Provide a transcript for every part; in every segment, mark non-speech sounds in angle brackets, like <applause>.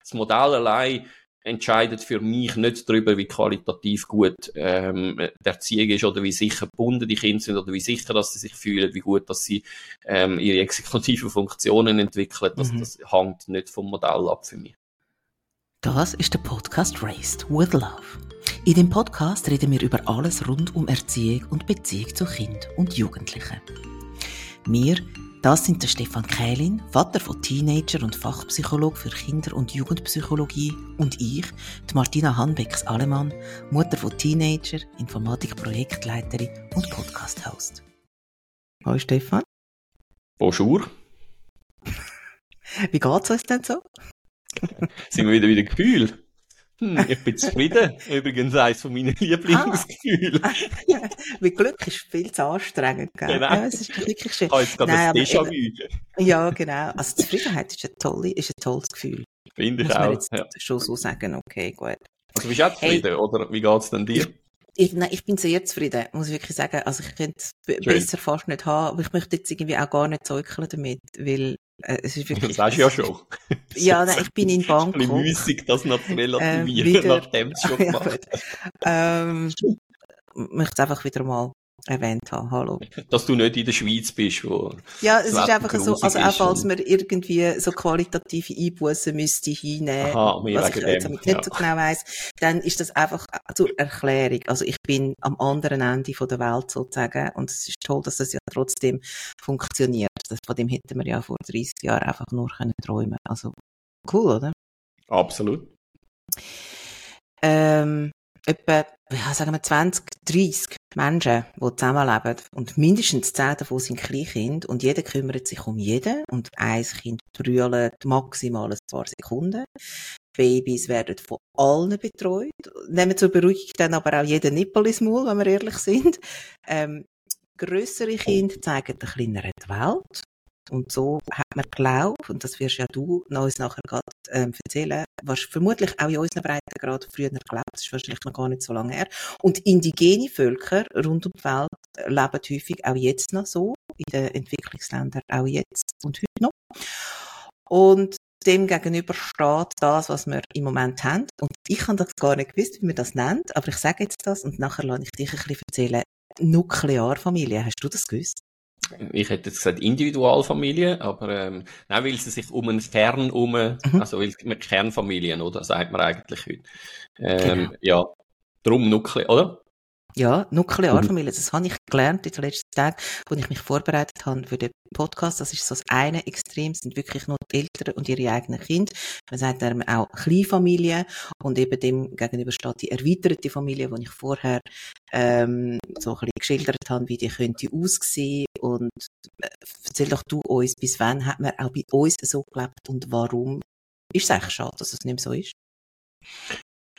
das Modell allein entscheidet für mich nicht darüber, wie qualitativ gut ähm, die Erziehung ist oder wie sicher gebunden die Kinder sind oder wie sicher, dass sie sich fühlen, wie gut, dass sie ähm, ihre exekutiven Funktionen entwickeln. Das, mhm. das hängt nicht vom Modell ab für mich. Das ist der Podcast Raised with Love. In dem Podcast reden wir über alles rund um Erziehung und Beziehung zu Kind und Jugendlichen. Wir das sind der Stefan Kählin, Vater von Teenager und Fachpsychologe für Kinder- und Jugendpsychologie und ich, die Martina Hanbecks-Alemann, Mutter von Teenager, Informatik-Projektleiterin und Podcast-Host. Hallo Stefan. Bonjour. Wie geht's uns denn so? Sind wir wieder wieder Gefühl? Hm, ich bin zufrieden. <laughs> Übrigens eines von meinen Lieblingsgefühlen. Ah. <laughs> Mit Glück ist viel zu anstrengend, gell? Genau. Ja, es ist wirklich schön. Habe jetzt Nein, ein Déjà-vu. Ja, genau. Also Zufriedenheit ist ein, tolle, ist ein tolles Gefühl. Finde ich Muss auch. Man jetzt ja. schon so sagen, okay, gut. Also bist du auch zufrieden, hey, oder wie geht's denn dir? Ich, nein, ich bin sehr zufrieden, muss ich wirklich sagen. Also ich könnte es besser fast nicht haben, aber ich möchte jetzt irgendwie auch gar nicht zäukeln damit, weil äh, es ist wirklich... Das sagst du ja schon. <laughs> ja, nein, ich bin in Bangkok. Ein bisschen müßig, das noch zu relativieren, äh, nachdem es schon <laughs> gemacht ja, ähm, möchte es einfach wieder mal erwähnt haben. Hallo. <laughs> Dass du nicht in der Schweiz bist, wo Ja, es ist einfach so, also auch falls man irgendwie so qualitative Einbußen müsste hinnehmen, Aha, was ich jetzt dem, nicht ja. so genau weiss, dann ist das einfach zur Erklärung. Also ich bin am anderen Ende von der Welt sozusagen und es ist toll, dass das ja trotzdem funktioniert. Das, von dem hätten wir ja vor 30 Jahren einfach nur können träumen. Also cool, oder? Absolut. Ähm, etwa, ja, sagen wir 20, 30 Menschen, die zusammenleben und mindestens 10 davon sind Kleinkinder und jeder kümmert sich um jeden und ein Kind brüllt maximal ein paar Sekunden. Babys werden von allen betreut, nehmen zur Beruhigung dann aber auch jeden Nippel ins Maul, wenn wir ehrlich sind. Ähm, grössere Kinder zeigen den kleineren die Welt und so hat man geglaubt, und das wirst ja du uns nachher gerade ähm, erzählen, was vermutlich auch in unseren Breitengrad früher geglaubt, das ist wahrscheinlich noch gar nicht so lange her. Und indigene Völker rund um die Welt leben häufig auch jetzt noch so, in den Entwicklungsländern auch jetzt und heute noch. Und dem gegenüber steht das, was wir im Moment haben. Und ich habe das gar nicht gewusst, wie man das nennt, aber ich sage jetzt das und nachher lasse ich dich ein bisschen erzählen. Nuklearfamilie, hast du das gewusst? Ich hätte jetzt gesagt Individualfamilie, aber ähm, nein, weil sie sich um einen Kern um, mhm. also weil Kernfamilien, oder sagt man eigentlich heute. Ähm, genau. Ja, drum Nuklear, oder? Ja, Nuklearfamilie, mhm. das habe ich gelernt in den letzten Tagen, wo ich mich vorbereitet habe für den Podcast. Das ist so das eine Extrem, sind wirklich nur die Eltern und ihre eigenen Kinder. Man sagt dann auch Kleinfamilie und eben dem gegenüber steht die erweiterte Familie, die ich vorher ähm, so ein bisschen geschildert habe, wie die könnte aussehen und äh, erzähl doch du uns, bis wann hat man auch bei uns so gelebt und warum ist es eigentlich schade, dass es nicht mehr so ist?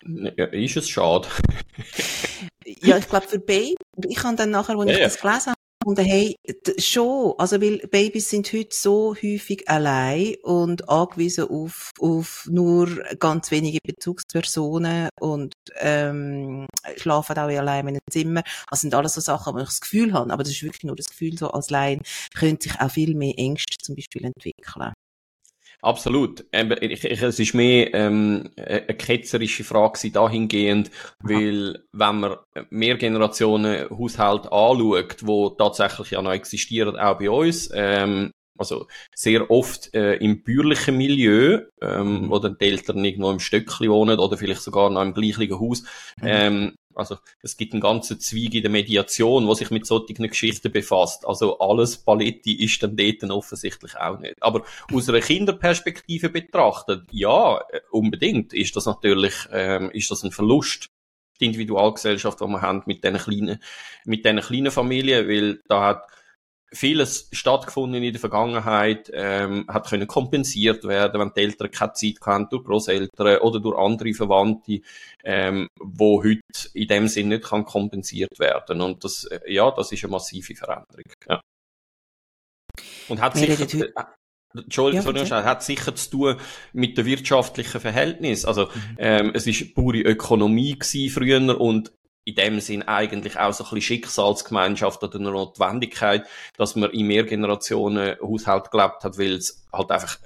Ja, ist es schade? <laughs> ja, ich glaube für Baby, ich habe dann nachher, als ja, ich das gelesen habe, und hey, schon, also weil Babys sind heute so häufig allein und angewiesen auf, auf nur ganz wenige Bezugspersonen und ähm, schlafen auch allein in einem Zimmer. Das sind alles so Sachen, wo ich das Gefühl habe, aber das ist wirklich nur das Gefühl, so als Laien könnte sich auch viel mehr Ängste zum Beispiel entwickeln. Absolut. Ich, ich, es ist mehr ähm, eine ketzerische Frage dahingehend, weil wenn man mehr Generationen Haushalt anschaut, wo tatsächlich ja noch existieren, auch bei uns, ähm, also sehr oft äh, im bürgerlichen Milieu, ähm, mhm. wo dann die Eltern irgendwo im Stöckli wohnen oder vielleicht sogar noch im gleichen Haus, mhm. ähm, also es gibt einen ganzen Zweig in der Mediation, wo sich mit solchen Geschichten befasst. Also alles Paletti ist dann dort offensichtlich auch nicht. Aber aus einer Kinderperspektive betrachtet, ja, äh, unbedingt ist das natürlich ähm, ist das ein Verlust die Individualgesellschaft, die wir haben mit diesen kleinen, mit diesen kleinen Familien, weil da hat vieles stattgefunden in der Vergangenheit, ähm, hat können kompensiert werden, wenn die Eltern keine Zeit hatten, durch Großeltern oder durch andere Verwandte, ähm, wo heute in dem Sinn nicht kann kompensiert werden. Und das, äh, ja, das ist eine massive Veränderung. Ja. Und hat sicher, äh, Entschuldigung, ja, hat sicher zu tun mit dem wirtschaftlichen Verhältnis. Also, mhm. ähm, es ist pure Ökonomie gewesen früher und in dem Sinn eigentlich auch so ein bisschen Schicksalsgemeinschaft oder eine Notwendigkeit, dass man in mehr Generationen Haushalt gelebt hat, weil es halt einfach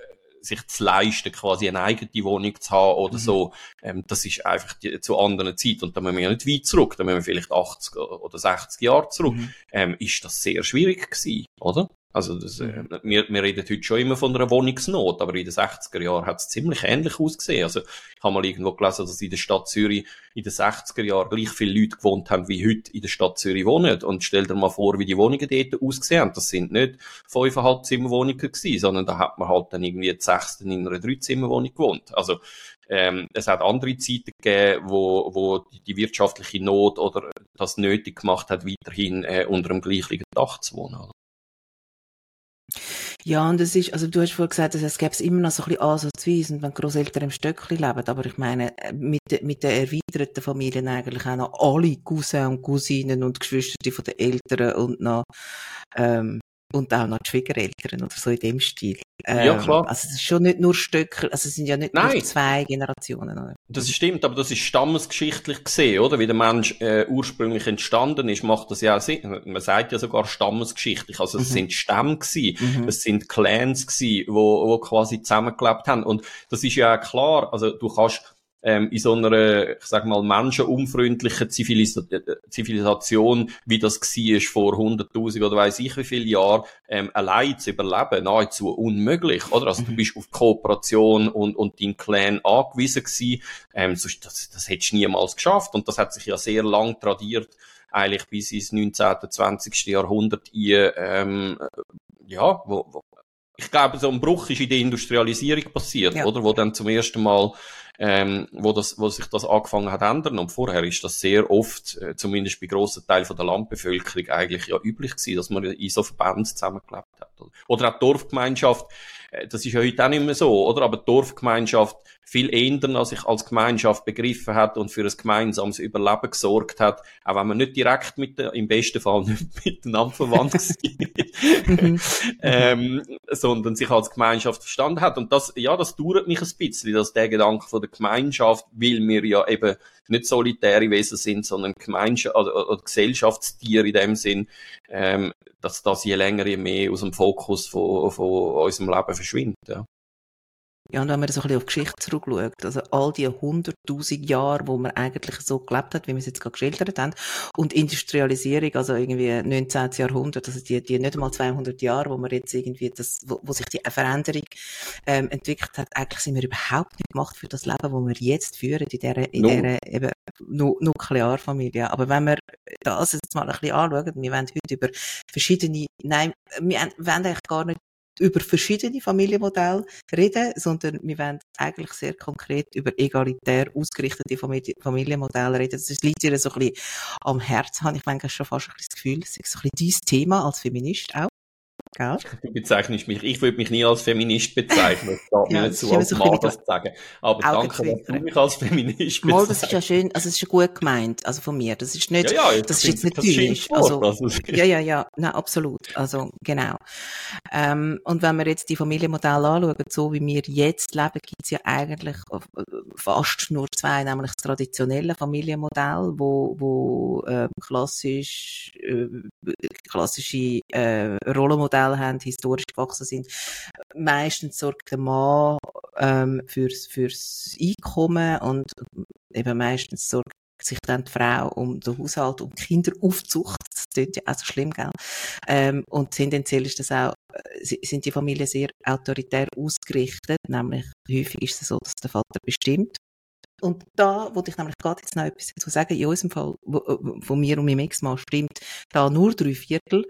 sich zu leisten, quasi eine eigene Wohnung zu haben oder mhm. so, ähm, das ist einfach die, zu anderen Zeit und da müssen wir ja nicht weit zurück, da müssen wir vielleicht 80 oder 60 Jahre zurück, mhm. ähm, ist das sehr schwierig gewesen, oder? Also das, äh, mhm. wir, wir reden heute schon immer von einer Wohnungsnot, aber in den 60er Jahren hat es ziemlich ähnlich ausgesehen. Also ich habe mal irgendwo gelesen, dass in der Stadt Zürich in den 60er Jahren gleich viele Leute gewohnt haben, wie heute in der Stadt Zürich wohnen. Und stell dir mal vor, wie die Wohnungen dort ausgesehen haben. Das sind nicht fünfeinhalb Zimmerwohnungen gewesen, sondern da hat man halt dann irgendwie die sechste in einer Dreizimmerwohnung gewohnt. Also ähm, es hat andere Zeiten gegeben, wo, wo die wirtschaftliche Not oder das nötig gemacht hat, weiterhin äh, unter einem gleichen Dach zu wohnen. Ja, und es ist, also du hast vorhin gesagt, es gäbe immer noch so ein bisschen ansatzweise, wenn Großeltern im Stöckli leben, aber ich meine, äh, mit, mit den erweiterten Familien eigentlich auch noch alle Cousins und Cousinen und Geschwister von den Eltern und noch, ähm, und auch noch die Schwiegereltern oder so in dem Stil. Ähm, ja, klar. Also es ist schon nicht nur Stöcker, also es sind ja nicht Nein. nur zwei Generationen. Oder? Das stimmt, aber das ist stammesgeschichtlich gesehen, oder? Wie der Mensch äh, ursprünglich entstanden ist, macht das ja auch Sinn. Man sagt ja sogar stammesgeschichtlich. Also es mhm. sind Stämme gewesen, mhm. es sind Clans gewesen, wo, wo quasi zusammengelebt haben. Und das ist ja auch klar, also du kannst ähm, in so einer, ich sag mal, menschenunfreundlichen Zivilis Zivilisation, wie das war vor 100.000 oder weiß ich wie viele Jahren, ähm, allein zu überleben, nahezu unmöglich, oder? Also mhm. du bist auf Kooperation und, und dein Clan angewiesen gewesen, ähm, sonst, das, das hättest du niemals geschafft und das hat sich ja sehr lang tradiert, eigentlich bis ins 19., 20. Jahrhundert in, ähm, ja, wo, wo ich glaube, so ein Bruch ist in der Industrialisierung passiert, ja. oder? Wo dann zum ersten Mal ähm, wo, das, wo sich das angefangen hat ändern. Und vorher ist das sehr oft, äh, zumindest bei grossen Teilen der Landbevölkerung, eigentlich ja üblich gewesen, dass man in so Verbänden zusammengelebt hat. Oder auch Dorfgemeinschaft, äh, das ist ja heute auch nicht mehr so, oder? Aber Dorfgemeinschaft viel eher als sich als Gemeinschaft begriffen hat und für ein gemeinsames Überleben gesorgt hat, auch wenn man nicht direkt mit der, im besten Fall <laughs> nicht miteinander verwandt war, ähm, sondern sich als Gemeinschaft verstanden hat. Und das, ja, das dauert mich ein bisschen, dass der Gedanke von der Gemeinschaft, weil wir ja eben nicht solitäre Wesen sind, sondern Gemeinschaft, oder, oder Gesellschaftstiere in dem Sinn, ähm, dass das je länger, je mehr aus dem Fokus von, von unserem Leben verschwindet, ja. Ja, und wenn man so ein bisschen auf die Geschichte zurückschaut, also all die hunderttausend Jahre, wo man eigentlich so gelebt hat, wie wir es jetzt gerade geschildert haben, und Industrialisierung, also irgendwie 19. Jahrhundert, also die, die nicht einmal 200 Jahre, wo man jetzt irgendwie das, wo, wo sich die Veränderung ähm, entwickelt hat, eigentlich sind wir überhaupt nicht gemacht für das Leben, wo wir jetzt führen, in dieser, in no. dieser eben nu Nuklearfamilie. Aber wenn wir das jetzt mal ein bisschen anschauen, wir wollen heute über verschiedene, nein, wir wollen eigentlich gar nicht über verschiedene Familienmodelle reden, sondern wir wollen eigentlich sehr konkret über egalitär ausgerichtete Familienmodelle reden. Das liegt dir so ein bisschen am Herzen, habe ich manchmal schon fast ein bisschen das Gefühl. Das ist so ein bisschen dein Thema als Feminist auch. Gell? Du bezeichnest mich, ich würde mich nie als Feminist bezeichnen. Das <laughs> darf ja, mir nicht so als Mann das sagen. Aber danke, dass du mich als Feminist bezeichnest. Mal, das ist ja schön, also es ist schon gut gemeint, also von mir. Das ist nicht, ja, ja, das ist jetzt nicht zynisch. Also, also, ja, ja, ja, nein, absolut. Also, genau. Ähm, und wenn wir jetzt die Familienmodelle anschauen, so wie wir jetzt leben, gibt es ja eigentlich fast nur zwei, nämlich das traditionelle Familienmodell, wo, wo äh, klassisch, äh, klassische äh, Rollenmodelle Modelle haben, historisch gewachsen sind. Meistens sorgt der Mann ähm, fürs, fürs Einkommen und eben meistens sorgt sich dann die Frau um den Haushalt, um die Kinderaufzucht. Das klingt ja auch so schlimm, gell? Ähm, und tendenziell ist das auch, äh, sind die Familien sehr autoritär ausgerichtet, nämlich häufig ist es so, dass der Vater bestimmt und da wollte ich nämlich gerade jetzt noch etwas dazu sagen. In unserem Fall, wo, äh, mir und meinem Ex-Mann stimmt da nur drei Viertel.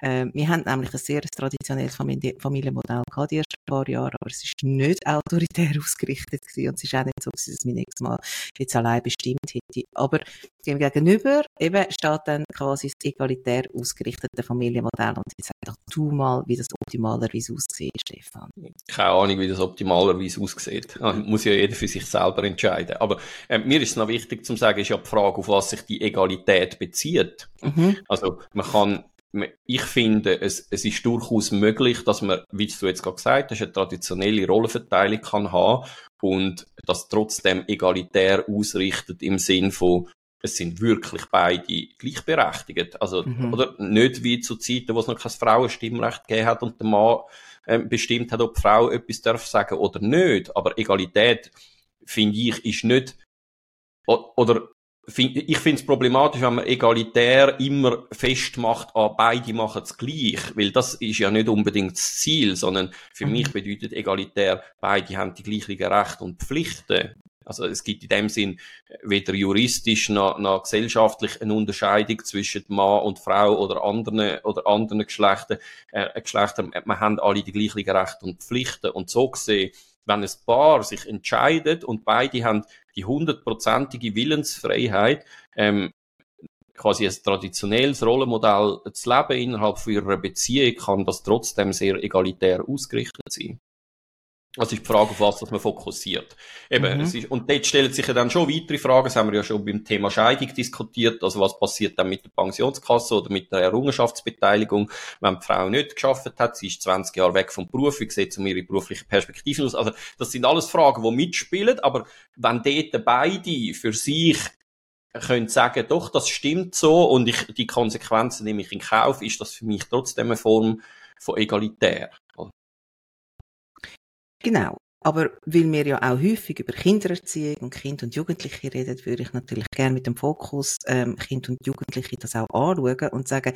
Äh, wir haben nämlich ein sehr traditionelles Familie Familienmodell gehabt, die ersten paar Jahre, aber es ist nicht autoritär <laughs> ausgerichtet gewesen. und es ist auch nicht so gewesen, dass mein Ex-Mann jetzt allein bestimmt hätte. Aber dem gegenüber eben steht dann quasi das egalitär ausgerichtete Familienmodell und jetzt sag doch du mal, wie das optimalerweise aussieht, Stefan. Keine Ahnung, wie das optimalerweise aussieht. <laughs> Muss ja jeder für sich selber entscheiden. Aber äh, mir ist es noch wichtig zu sagen, ist ja die Frage, auf was sich die Egalität bezieht. Mhm. Also man kann ich finde, es, es ist durchaus möglich, dass man, wie du jetzt gerade gesagt hast, eine traditionelle Rollenverteilung kann haben und das trotzdem egalitär ausrichtet im Sinn von, es sind wirklich beide gleichberechtigt. Also, mhm. oder nicht wie zu Zeiten, wo es noch kein Frauenstimmrecht gegeben hat und der Mann ähm, bestimmt hat, ob die Frau etwas darf sagen oder nicht. Aber Egalität, finde ich, ist nicht, oder ich finde es problematisch, wenn man egalitär immer festmacht, ah, beide machen es gleich, weil das ist ja nicht unbedingt das Ziel, sondern für mhm. mich bedeutet egalitär, beide haben die gleichen Rechte und Pflichten. Also es gibt in dem Sinn weder juristisch noch, noch gesellschaftlich eine Unterscheidung zwischen Mann und Frau oder anderen oder anderen Geschlechtern. Äh, Geschlechtern. Man haben alle die gleichen Rechte und Pflichten und so gesehen wenn ein Paar sich entscheidet und beide haben die hundertprozentige Willensfreiheit, ähm, quasi ein traditionelles Rollenmodell zu leben innerhalb von ihrer Beziehung, kann das trotzdem sehr egalitär ausgerichtet sein. Das ist die Frage, auf was man fokussiert. Eben, mhm. es ist, und dort stellen sich ja dann schon weitere Fragen. Das haben wir ja schon beim Thema Scheidung diskutiert. Also was passiert dann mit der Pensionskasse oder mit der Errungenschaftsbeteiligung, wenn die Frau nicht geschafft hat? Sie ist 20 Jahre weg vom Beruf. Wie sieht es um ihre berufliche Perspektive aus? Also das sind alles Fragen, die mitspielen. Aber wenn dort beide für sich können sagen, doch, das stimmt so und ich die Konsequenzen nehme ich in Kauf, ist das für mich trotzdem eine Form von egalitär. Genau. Aber weil wir ja auch häufig über Kindererziehung und Kind und Jugendliche reden, würde ich natürlich gerne mit dem Fokus ähm, Kind und Jugendliche das auch anschauen und sagen,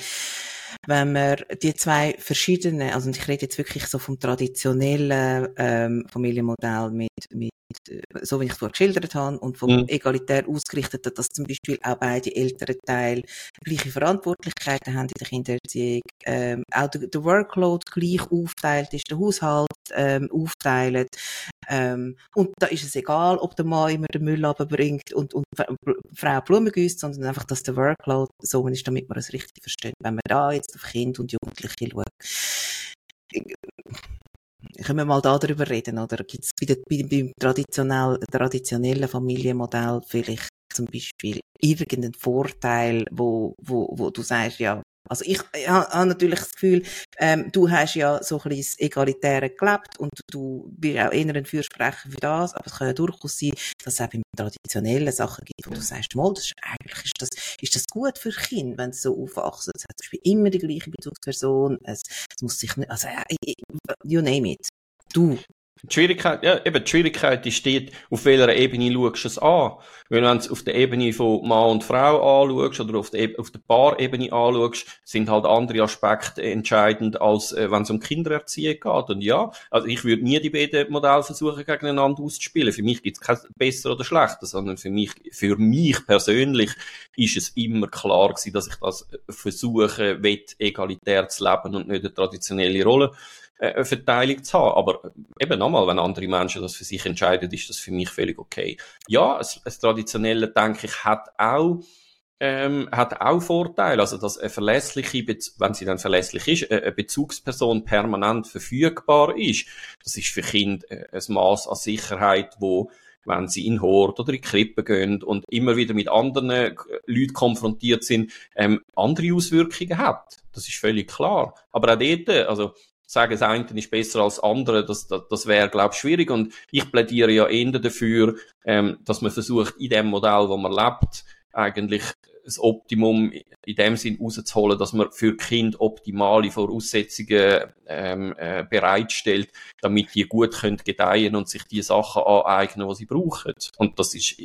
wenn wir die zwei verschiedenen, also ich rede jetzt wirklich so vom traditionellen ähm, Familienmodell mit, mit äh, so wie ich es vorher geschildert habe, und vom mhm. egalitär ausgerichteten, dass zum Beispiel auch beide älteren Teile gleiche Verantwortlichkeiten haben in der Kindererziehung, ähm, auch der, der, Workload gleich aufteilt ist, der Haushalt ähm, aufteilt, ähm, und da ist es egal, ob der Mann immer den Müll runterbringt und, und Frau Blumen gießt, sondern einfach, dass der Workload so ist, damit man es richtig versteht. Wenn man da jetzt auf Kind und Jugendliche schaut, können wir mal darüber reden, oder? Gibt es bei, bei, beim traditionell, traditionellen Familienmodell vielleicht zum Beispiel irgendeinen Vorteil, wo, wo, wo du sagst, ja, also ich, ich habe natürlich das Gefühl, ähm, du hast ja so ein bisschen das Egalitäre gelebt und du bist auch eher ein Fürsprecher für das, aber es kann ja durchaus sein, dass es auch bei traditionellen Sachen gibt, wo du sagst, mal, das ist, eigentlich ist das, ist das gut für Kinder, wenn sie so aufwachsen. Es hat zum Beispiel immer die gleiche Bezugsperson, es, es muss sich nicht, also, äh, you name it. Du die Schwierigkeit, ja, eben, die Schwierigkeit die steht, auf welcher Ebene schaust du es an. Wenn du es auf der Ebene von Mann und Frau anschaust oder auf der, auf der Paarebene anschaust, sind halt andere Aspekte entscheidend, als äh, wenn es um Kindererziehung geht. Und ja, also ich würde nie die beiden Modelle versuchen, gegeneinander auszuspielen. Für mich gibt es kein besser oder schlechter, sondern für mich, für mich persönlich ist es immer klar gewesen, dass ich das versuche, wett egalitär zu leben und nicht eine traditionelle Rolle äh, Verteilung zu haben. Aber eben nochmal, wenn andere Menschen das für sich entscheiden, ist das für mich völlig okay. Ja, das traditionelle, denke ich, hat auch ähm, hat auch Vorteile. Also, dass eine verlässliche, wenn sie dann verlässlich ist, eine Bezugsperson permanent verfügbar ist. Das ist für Kinder äh, ein Maß an Sicherheit, wo wenn sie in Hort oder in Krippe gehen und immer wieder mit anderen äh, Leuten konfrontiert sind, ähm, andere Auswirkungen hat. Das ist völlig klar. Aber auch dort, also sagen, das eine ist besser als das andere, das, das, das wäre, glaube ich, schwierig. Und ich plädiere ja eher dafür, ähm, dass man versucht, in dem Modell, wo man lebt, eigentlich das Optimum in dem Sinn rauszuholen, dass man für Kind optimale Voraussetzungen ähm, äh, bereitstellt, damit die gut können gedeihen und sich die Sachen aneignen, die sie brauchen. Und das ist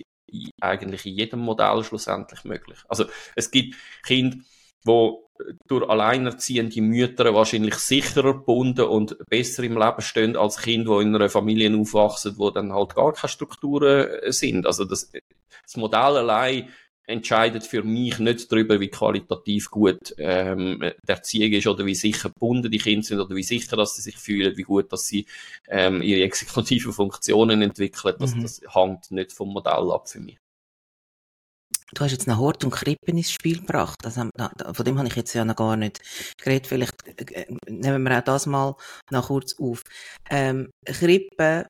eigentlich in jedem Modell schlussendlich möglich. Also es gibt Kinder, wo durch alleinerziehende Mütter wahrscheinlich sicherer gebunden und besser im Leben stehen als Kinder, die in einer Familie aufwachsen, wo dann halt gar keine Strukturen äh, sind. Also das, das Modell allein entscheidet für mich nicht darüber, wie qualitativ gut ähm, der Erziehung ist oder wie sicher gebunden die Kinder sind oder wie sicher, dass sie sich fühlen, wie gut, dass sie ähm, ihre exekutiven Funktionen entwickeln. Das, mhm. das hängt nicht vom Modell ab für mich. Du hast jetzt noch Hort und Krippen ins Spiel gebracht. Also, von dem habe ich jetzt ja noch gar nicht geredet. Vielleicht äh, nehmen wir auch das mal noch kurz auf. Ähm, Krippen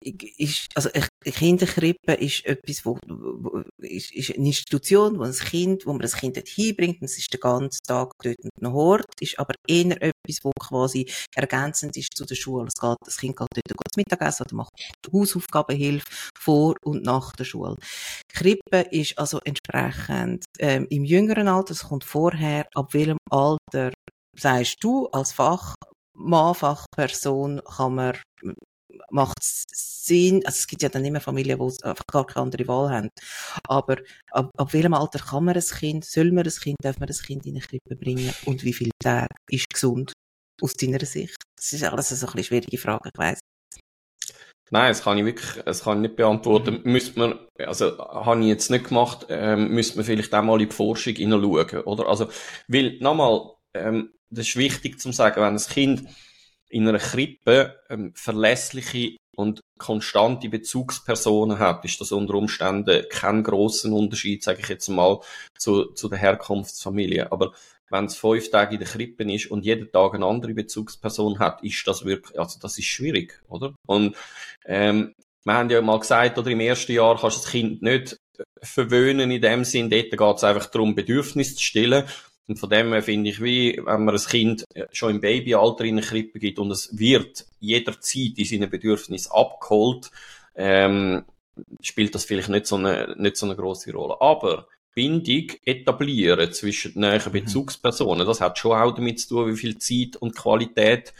ist, also eine Kinderkrippe ist etwas, wo, wo ist, ist eine Institution, wo ein Kind, wo man das Kind dort hinbringt, und es ist den ganzen Tag dort und noch Hort, ist aber eher etwas, wo quasi ergänzend ist zu der Schule. Es geht, das Kind geht dort kurz Mittagessen oder macht Hausaufgabenhilfe vor und nach der Schule. Krippe ist also entsprechend ähm, im jüngeren Alter, es kommt vorher, ab welchem Alter sagst du als Fach Mann-Fachperson kann man macht es Sinn, also es gibt ja dann immer Familien, die einfach gar keine andere Wahl haben, aber ab, ab welchem Alter kann man ein Kind, soll man ein Kind, darf man ein Kind in eine Krippe bringen und wie viele Tage ist gesund aus deiner Sicht? Das ist alles so eine schwierige Frage, ich weiss. Nein, das kann ich wirklich, das kann ich nicht beantworten. Mhm. Müsste man, also, habe ich jetzt nicht gemacht, ähm, müsste man vielleicht auch mal in die Forschung hineinschauen, oder? Also, weil, nochmal, ähm, das ist wichtig zu sagen, wenn ein Kind in einer Krippe ähm, verlässliche und konstante Bezugspersonen hat, ist das unter Umständen kein großen Unterschied, sage ich jetzt mal, zu, zu der Herkunftsfamilie. Aber wenn es fünf Tage in der Krippe ist und jeden Tag eine andere Bezugsperson hat, ist das wirklich, also das ist schwierig, oder? Und ähm, wir haben ja mal gesagt, oder im ersten Jahr kannst du das Kind nicht verwöhnen in dem Sinn, dort geht es einfach darum, Bedürfnisse zu stillen. Und von dem her finde ich, wie wenn man ein Kind schon im Babyalter in eine Krippe gibt und es wird jederzeit in seinen Bedürfnissen abgeholt, ähm, spielt das vielleicht nicht so eine, nicht so eine grosse Rolle. Aber Bindung etablieren zwischen den mhm. Bezugspersonen, das hat schon auch damit zu tun, wie viel Zeit und Qualität,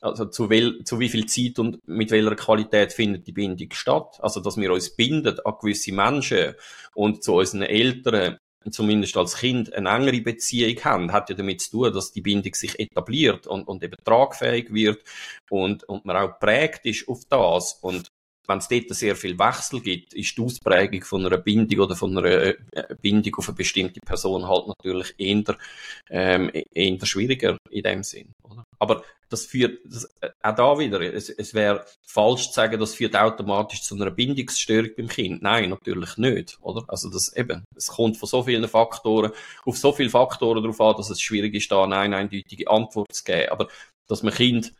also zu, wel, zu wie viel Zeit und mit welcher Qualität findet die Bindung statt. Also, dass wir uns binden an gewisse Menschen und zu unseren Eltern zumindest als Kind eine engere Beziehung haben, hat ja damit zu tun, dass die Bindung sich etabliert und, und eben tragfähig wird und, und man auch prägt ist auf das. Und wenn es dort sehr viel Wechsel gibt, ist die Ausprägung von einer Bindung oder von einer äh, Bindung auf eine bestimmte Person halt natürlich eher, ähm, eher schwieriger in dem Sinn. Oder? Aber das führt, das, äh, auch da wieder, es, es wäre falsch zu sagen, das führt automatisch zu einer Bindungsstörung beim Kind. Nein, natürlich nicht, oder? Also das eben, es kommt von so vielen Faktoren, auf so viele Faktoren darauf an, dass es schwierig ist, da eine eindeutige Antwort zu geben. Aber dass man Kind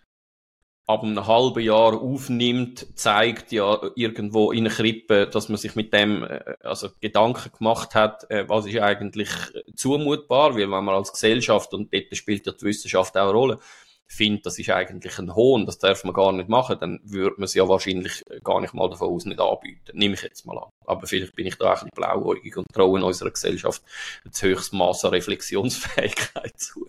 ab einem halben Jahr aufnimmt, zeigt ja irgendwo in einer Krippe, dass man sich mit dem äh, also Gedanken gemacht hat, äh, was ist eigentlich zumutbar, weil wenn man als Gesellschaft, und dort spielt ja die Wissenschaft auch eine Rolle, findet, das ist eigentlich ein Hohn, das darf man gar nicht machen, dann würde man es ja wahrscheinlich gar nicht mal davon aus nicht anbieten. Nehme ich jetzt mal an. Aber vielleicht bin ich da ein bisschen blauäugig und traue in unserer Gesellschaft das höchste Maß an Reflexionsfähigkeit <laughs> zu.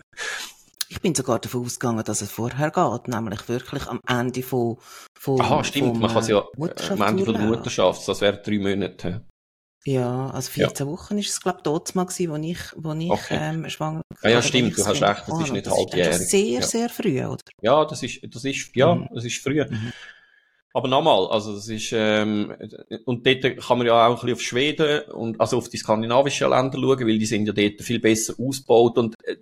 Ich bin sogar davon ausgegangen, dass es vorher geht, nämlich wirklich am Ende von, von Aha, stimmt, man kann es ja äh, am Ende von der Mutterschaft, das wäre drei Monate. Ja, also 14 ja. Wochen ist es, glaube ich, dort mal gewesen, wo ich, wo ich okay. ähm, schwanger war. Ja, ja, stimmt, du hast recht, das ist nicht halbjährig. Das ist sehr, ja. sehr früh, oder? Ja, das ist, das ist, ja, mhm. das ist früh. Mhm. Aber nochmal, also das ist, ähm, und dort kann man ja auch ein bisschen auf Schweden und also auf die skandinavischen Länder schauen, weil die sind ja dort viel besser ausgebaut und äh,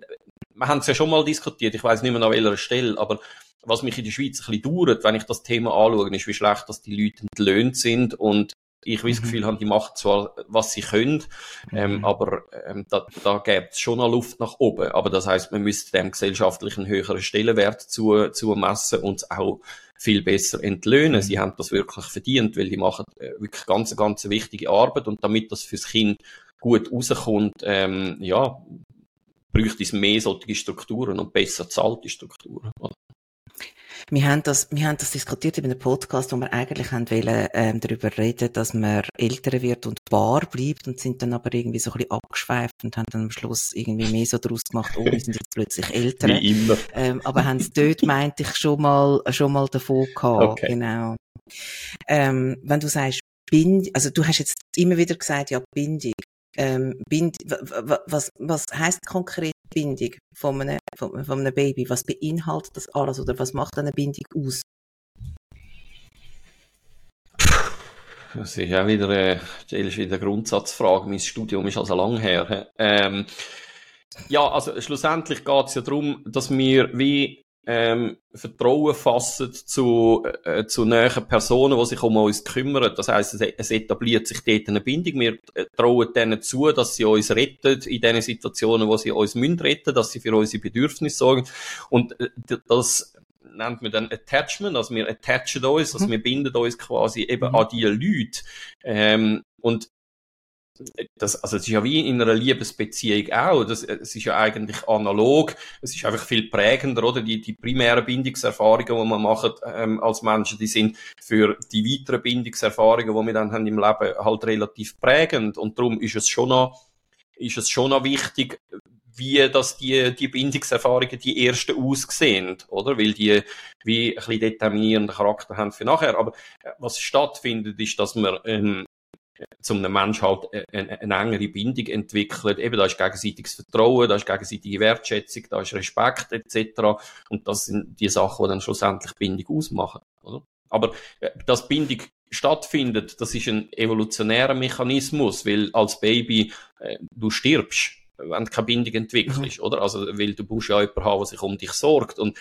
wir haben es ja schon mal diskutiert, ich weiß nicht mehr an welcher Stelle, aber was mich in der Schweiz ein bisschen dauert, wenn ich das Thema anschaue, ist, wie schlecht, dass die Leute entlöhnt sind und ich das mhm. Gefühl habe, die machen zwar, was sie können, ähm, mhm. aber ähm, da, da gibt es schon noch Luft nach oben. Aber das heißt, man müsste dem gesellschaftlichen höheren Stellenwert zu, zumessen und auch viel besser entlöhnen. Mhm. Sie haben das wirklich verdient, weil die machen äh, wirklich ganz, ganz wichtige Arbeit und damit das fürs Kind gut rauskommt, ähm, ja, bräuchte es mehr solche Strukturen und besser zahlte Strukturen. Wir haben das, wir haben das diskutiert in einem Podcast, wo wir eigentlich haben wollen, ähm, darüber reden, dass man älter wird und bar bleibt und sind dann aber irgendwie so ein bisschen abgeschweift und haben dann am Schluss irgendwie mehr so daraus gemacht, oh, wir sind jetzt plötzlich <laughs> älter. Wie immer. Ähm, aber haben es dort, meinte ich, schon mal, schon mal davon gehabt. Okay. Genau. Ähm, wenn du sagst, Bind, also du hast jetzt immer wieder gesagt, ja, Bindung. Ähm, Bind, was, was heißt konkret Bindung von einem, von, von einem Baby? Was beinhaltet das alles oder was macht eine Bindung aus? Das ist ja wieder, äh, wieder eine Grundsatzfrage. Mein Studium ist also lang her. Ähm, ja, also schlussendlich geht es ja darum, dass wir wie ähm, Vertrauen fassen zu, äh, zu näheren Personen, die sich um uns kümmern. Das heisst, es, es etabliert sich dort eine Bindung. Wir äh, trauen denen zu, dass sie uns retten in den Situationen, wo sie uns müssen retten, dass sie für unsere Bedürfnisse sorgen. Und äh, das nennt man dann Attachment, also wir attachen uns, also mhm. wir binden uns quasi eben mhm. an die Leute. Ähm, und das, also es ist ja wie in einer Liebesbeziehung auch. Das, es ist ja eigentlich analog. Es ist einfach viel prägender, oder? Die, die primären Bindungserfahrungen, die man macht ähm, als Menschen, die sind für die weiteren Bindungserfahrungen, die wir dann haben im Leben, halt relativ prägend. Und darum ist es schon noch ist es schon noch wichtig, wie das die, die Bindungserfahrungen die ersten aussehen, oder? Weil die wie ein bisschen determinierenden Charakter haben für nachher. Aber äh, was stattfindet, ist, dass man ähm, zum einem Mensch halt eine, eine, engere Bindung entwickelt. Eben, da ist gegenseitiges Vertrauen, da ist gegenseitige Wertschätzung, da ist Respekt etc. Und das sind die Sachen, die dann schlussendlich Bindung ausmachen. Oder? Aber äh, dass Bindung stattfindet, das ist ein evolutionärer Mechanismus, weil als Baby äh, du stirbst, wenn du keine Bindung entwickelst, mhm. oder? Also, weil du musst ja jemanden haben, der sich um dich sorgt. Und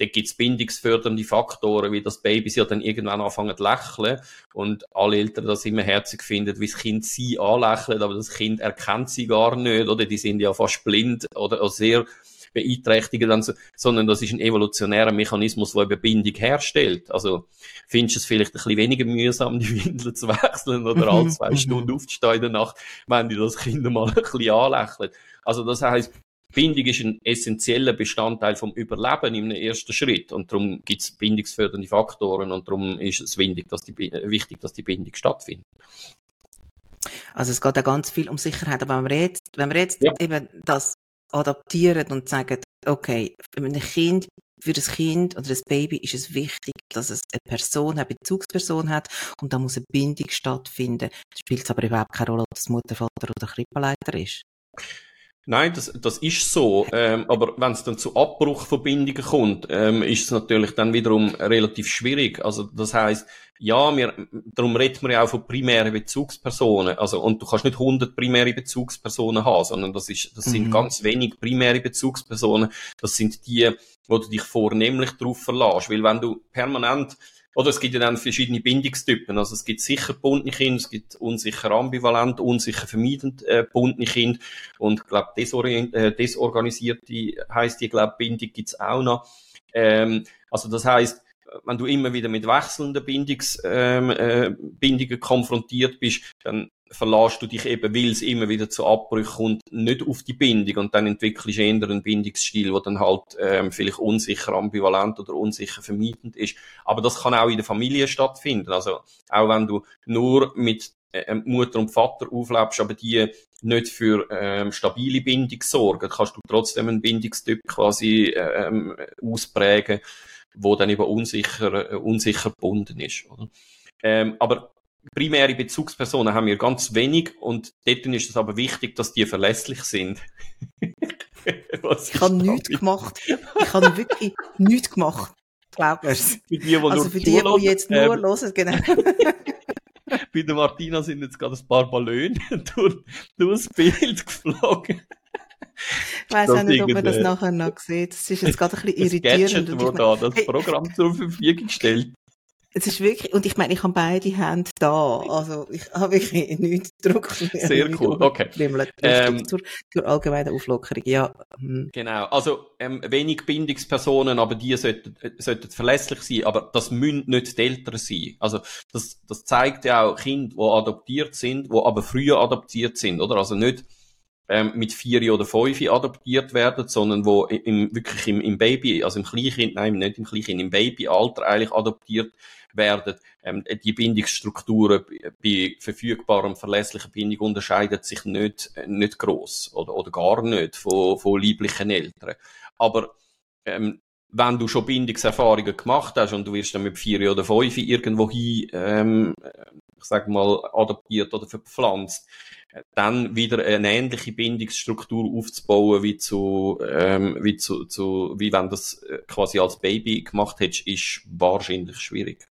da gibt's bindungsfördernde Faktoren, wie das Baby ja dann irgendwann anfangen zu lächeln und alle Eltern das immer herzig finden, wie das Kind sie anlächelt, aber das Kind erkennt sie gar nicht, oder? Die sind ja fast blind oder sehr beeinträchtigen, sondern das ist ein evolutionärer Mechanismus, der eben Bindung herstellt. Also findest du es vielleicht ein bisschen weniger mühsam, die Windeln zu wechseln oder alle zwei <laughs> Stunden aufzustehen in der Nacht, wenn die das Kind mal ein bisschen anlächelt. Also das heißt, Bindung ist ein essentieller Bestandteil vom Überleben im ersten Schritt und darum gibt es bindungsfördernde Faktoren und darum ist es wichtig, dass die, wichtig, dass die Bindung stattfindet. Also es geht ja ganz viel um Sicherheit, aber wenn wir jetzt, wenn wir jetzt ja. eben das adaptieren und sagen, okay, für ein Kind, für das Kind oder das Baby ist es wichtig, dass es eine Person, eine Bezugsperson hat und da muss eine Bindung stattfinden. Spielt es aber überhaupt keine Rolle, ob das Mutter, Vater oder Krippenleiter ist. Nein, das, das ist so. Ähm, aber wenn es dann zu Abbruch von Bindungen kommt, ähm, ist es natürlich dann wiederum relativ schwierig. Also das heißt, ja, wir, darum redet man ja auch von primären Bezugspersonen. Also, und du kannst nicht 100 primäre Bezugspersonen haben, sondern das ist, das sind mhm. ganz wenig primäre Bezugspersonen. Das sind die, wo du dich vornehmlich darauf verlässt. Weil wenn du permanent oder es gibt ja dann verschiedene Bindungstypen. Also es gibt sicher gebundene Kinder, es gibt unsicher ambivalent, unsicher vermeidend äh, gebundene Kinder. Und ich glaube, äh, desorganisierte heisst die, glaube Bindung gibt's auch noch. Ähm, also das heißt, wenn du immer wieder mit wechselnden Bindungs, ähm, äh, Bindungen konfrontiert bist, dann verlässt du dich eben, weil es immer wieder zu Abbrüchen kommt, nicht auf die Bindung und dann entwickelst du eher einen Bindungsstil, der dann halt ähm, vielleicht unsicher ambivalent oder unsicher vermietend ist. Aber das kann auch in der Familie stattfinden. Also auch wenn du nur mit äh, Mutter und Vater auflebst, aber die nicht für ähm, stabile Bindung sorgen, kannst du trotzdem einen Bindungstyp quasi ähm, ausprägen, wo dann eben unsicher, äh, unsicher gebunden ist. Oder? Ähm, aber primäre Bezugspersonen haben wir ganz wenig und dort ist es aber wichtig, dass die verlässlich sind. <laughs> ich habe nichts gemacht. Ich habe wirklich nichts gemacht. Glaub mir's. <laughs> Für die, die also für die, die jetzt nur ähm, hören, genau. <laughs> bei der Martina sind jetzt gerade ein paar Ballone durch, durchs Bild geflogen. Ich weiss auch nicht, ob man das nachher noch sieht. Das ist jetzt gerade ein bisschen irritierend. Gadget, wo da das Programm zur Verfügung stellt. Es ist wirklich, und ich meine, ich habe beide Hände da. Also, ich habe wirklich <laughs> nichts Druck. Sehr cool, okay. Ähm, zur, zur allgemeinen Auflockerung, ja. Hm. Genau. Also, ähm, wenig Bindungspersonen, aber die sollten, äh, sollten verlässlich sein, aber das müssen nicht die Eltern sein. Also, das, das zeigt ja auch Kinder, die adoptiert sind, die aber früher adoptiert sind, oder? Also nicht, ähm, mit vier oder fünf adoptiert werden, sondern wo im, wirklich im, im Baby, also im Kleinkind, nein, nicht im Kleinkind, im Babyalter eigentlich adoptiert werden. Ähm, die Bindungsstrukturen bei verfügbarer und verlässlicher Bindung unterscheiden sich nicht, nicht gross oder, oder gar nicht von, von lieblichen Eltern. Aber ähm, wenn du schon Bindungserfahrungen gemacht hast und du wirst dann mit vier oder fünf irgendwo hin, ähm, ich sag mal, adoptiert oder verpflanzt, dann wieder eine ähnliche Bindungsstruktur aufzubauen wie zu, ähm, wie zu, zu, wie wenn das äh, quasi als Baby gemacht hättest, ist wahrscheinlich schwierig.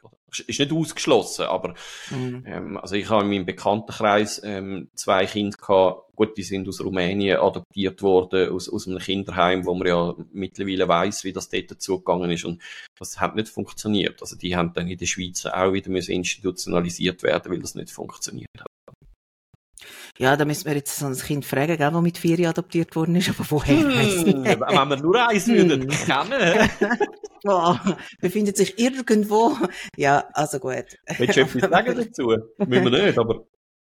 Ist nicht ausgeschlossen, aber mhm. ähm, also ich habe in meinem Bekanntenkreis ähm, zwei Kinder gehabt, gut, die sind aus Rumänien adoptiert worden, aus, aus einem Kinderheim, wo man ja mittlerweile weiß, wie das dort zugegangen ist und das hat nicht funktioniert. Also die haben dann in der Schweiz auch wieder müssen institutionalisiert werden, weil das nicht funktioniert hat. Ja, da müssen wir jetzt so ein Kind fragen, gell, das mit vier adoptiert worden ist, aber woher hm, Wenn wir nur eins würden hm. kennen. <laughs> oh, befindet sich irgendwo. Ja, also gut. Willst du etwas <laughs> sagen dazu? Müssen wir nicht, aber...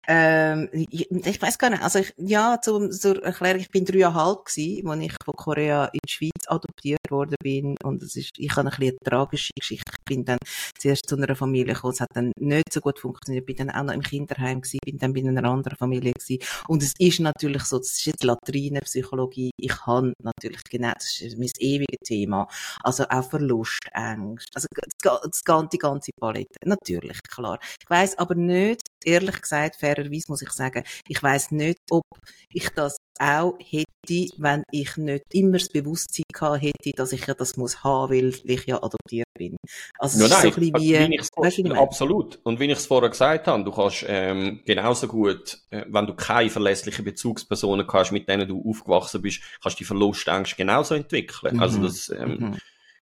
Ähm, ich, ich weiß gar nicht, also ich, ja, zum, zur Erklärung, ich bin dreieinhalb gewesen, als ich von Korea in die Schweiz adoptiert worden bin. Und es ist, ich habe ein bisschen eine tragische Geschichte. Ich bin dann zuerst zu einer Familie gekommen, es hat dann nicht so gut funktioniert, bin dann auch noch im Kinderheim gewesen, bin dann bei einer anderen Familie gewesen und es ist natürlich so, das ist jetzt Latrinenpsychologie, ich habe natürlich genau, das ist mein ewiges Thema, also auch Verlustängst, also das, das, die ganze Palette, natürlich, klar. Ich weiss aber nicht, ehrlich gesagt, fairerweise muss ich sagen, ich weiss nicht, ob ich das auch hätte, wenn ich nicht immer das Bewusstsein gehabt hätte, dass ich ja das muss haben, weil ich ja adoptiert bin. Also ja, nein, so ein bisschen wie, weißt, wie absolut. Und wie ich es vorher gesagt habe, du kannst ähm, genauso gut, äh, wenn du keine verlässlichen Bezugspersonen hast, mit denen du aufgewachsen bist, kannst du die Verlustängste genauso entwickeln. Also mhm. Also das ähm, mhm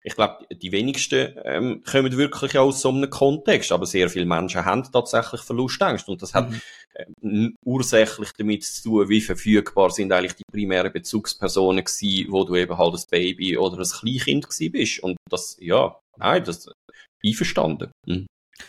ich glaube, die wenigsten ähm, kommen wirklich aus so einem Kontext, aber sehr viele Menschen haben tatsächlich Verlustängste und das hat mhm. äh, ursächlich damit zu tun, wie verfügbar sind eigentlich die primären Bezugspersonen gewesen, wo du eben halt ein Baby oder ein Kleinkind gewesen bist und das, ja, nein, das einverstanden. Mhm.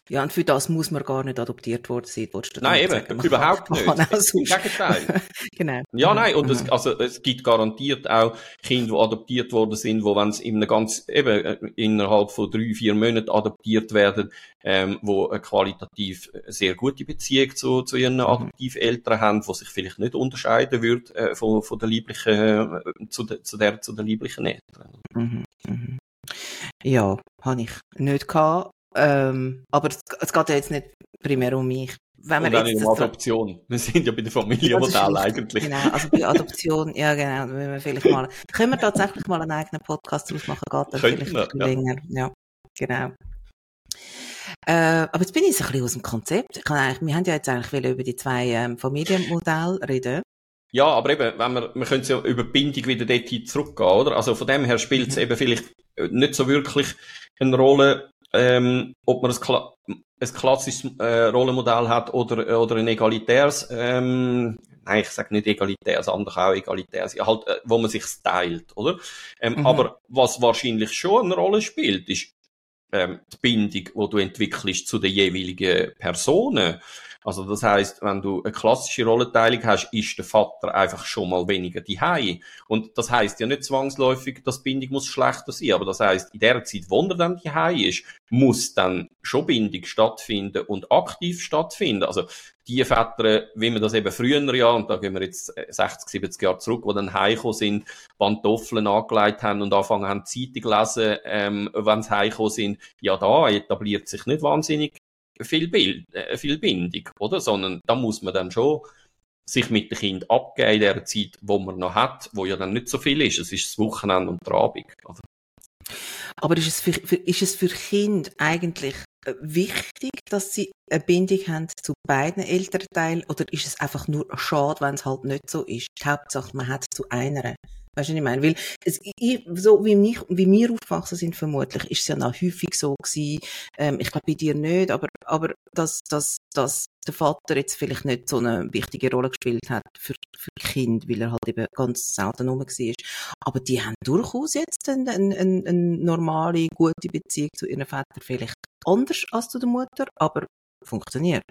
Ja, und für das muss man gar nicht adoptiert worden sein, du Nein, eben, sagen. überhaupt <laughs> nicht. Im Gegenteil. <laughs> genau. Ja, nein, und es, also, es gibt garantiert auch Kinder, die adoptiert worden sind, wo, wenn sie in ganz, eben, äh, innerhalb von drei, vier Monaten adoptiert werden, ähm, wo eine qualitativ sehr gute Beziehung zu, zu ihren mhm. Adoptiveltern haben, wo sich vielleicht nicht unterscheiden wird, äh, von, von der lieblichen, äh, zu, de, zu der, zu der lieblichen Eltern. Mhm. Mhm. Ja, habe ich nicht gehabt. Ähm, aber es, es, geht ja jetzt nicht primär um mich. Wenn wir Und jetzt um Adoption. Wir sind ja bei der Familienmodell eigentlich. Genau, also bei Adoption, ja genau, wenn wir vielleicht mal, können wir tatsächlich mal einen eigenen Podcast draus machen, geht dann vielleicht wir, ja. länger. Ja, genau. Äh, aber jetzt bin ich so ein bisschen aus dem Konzept. Ich kann wir haben ja jetzt eigentlich über die zwei ähm, Familienmodelle reden. Ja, aber eben, wenn wir, wir können ja über Bindung wieder dorthin zurückgehen, oder? Also von dem her spielt es mhm. eben vielleicht nicht so wirklich eine Rolle, ähm, ob man ein, Kla ein klassisches äh, Rollenmodell hat oder, oder ein egalitäres, ähm, nein, ich sage nicht egalitär, das andere auch egalitär, halt, äh, wo man sich teilt, oder? Ähm, mhm. Aber was wahrscheinlich schon eine Rolle spielt, ist ähm, die Bindung, die du entwickelst zu den jeweiligen Personen. Also das heißt, wenn du eine klassische Rollenteilung hast, ist der Vater einfach schon mal weniger die Und das heißt ja nicht zwangsläufig, dass Bindung muss schlechter sein, aber das heißt, in der Zeit, wo er dann die ist, muss dann schon Bindung stattfinden und aktiv stattfinden. Also die Väter, wie man das eben früher ja, und da gehen wir jetzt 60, 70 Jahre zurück, wo dann heimgekommen sind, Pantoffeln angelegt haben und anfangen haben, Zeitung lesen, ähm, wenn sie heimgekommen sind, ja, da etabliert sich nicht wahnsinnig viel, Bild, äh, viel Bindung, oder? Sondern da muss man dann schon sich mit dem Kind abgeben in der Zeit, wo man noch hat, wo ja dann nicht so viel ist. Es ist das Wochenende und der Abend. Oder? Aber ist es für, für, ist es für Kinder eigentlich äh, wichtig, dass sie eine Bindung haben zu beiden Elternteilen oder ist es einfach nur schade, wenn es halt nicht so ist? Die Hauptsache, man hat zu einer. Weißt du, was ich meine? Weil, es, ich, so wie, mich, wie wir aufgewachsen sind, vermutlich, ist es ja noch häufig so gewesen, ähm, ich glaube bei dir nicht, aber, aber, dass, dass, dass der Vater jetzt vielleicht nicht so eine wichtige Rolle gespielt hat für, für Kind, weil er halt eben ganz selten rum war. Aber die haben durchaus jetzt eine, eine, eine normale, gute Beziehung zu ihren Vätern, vielleicht anders als zu der Mutter, aber funktioniert.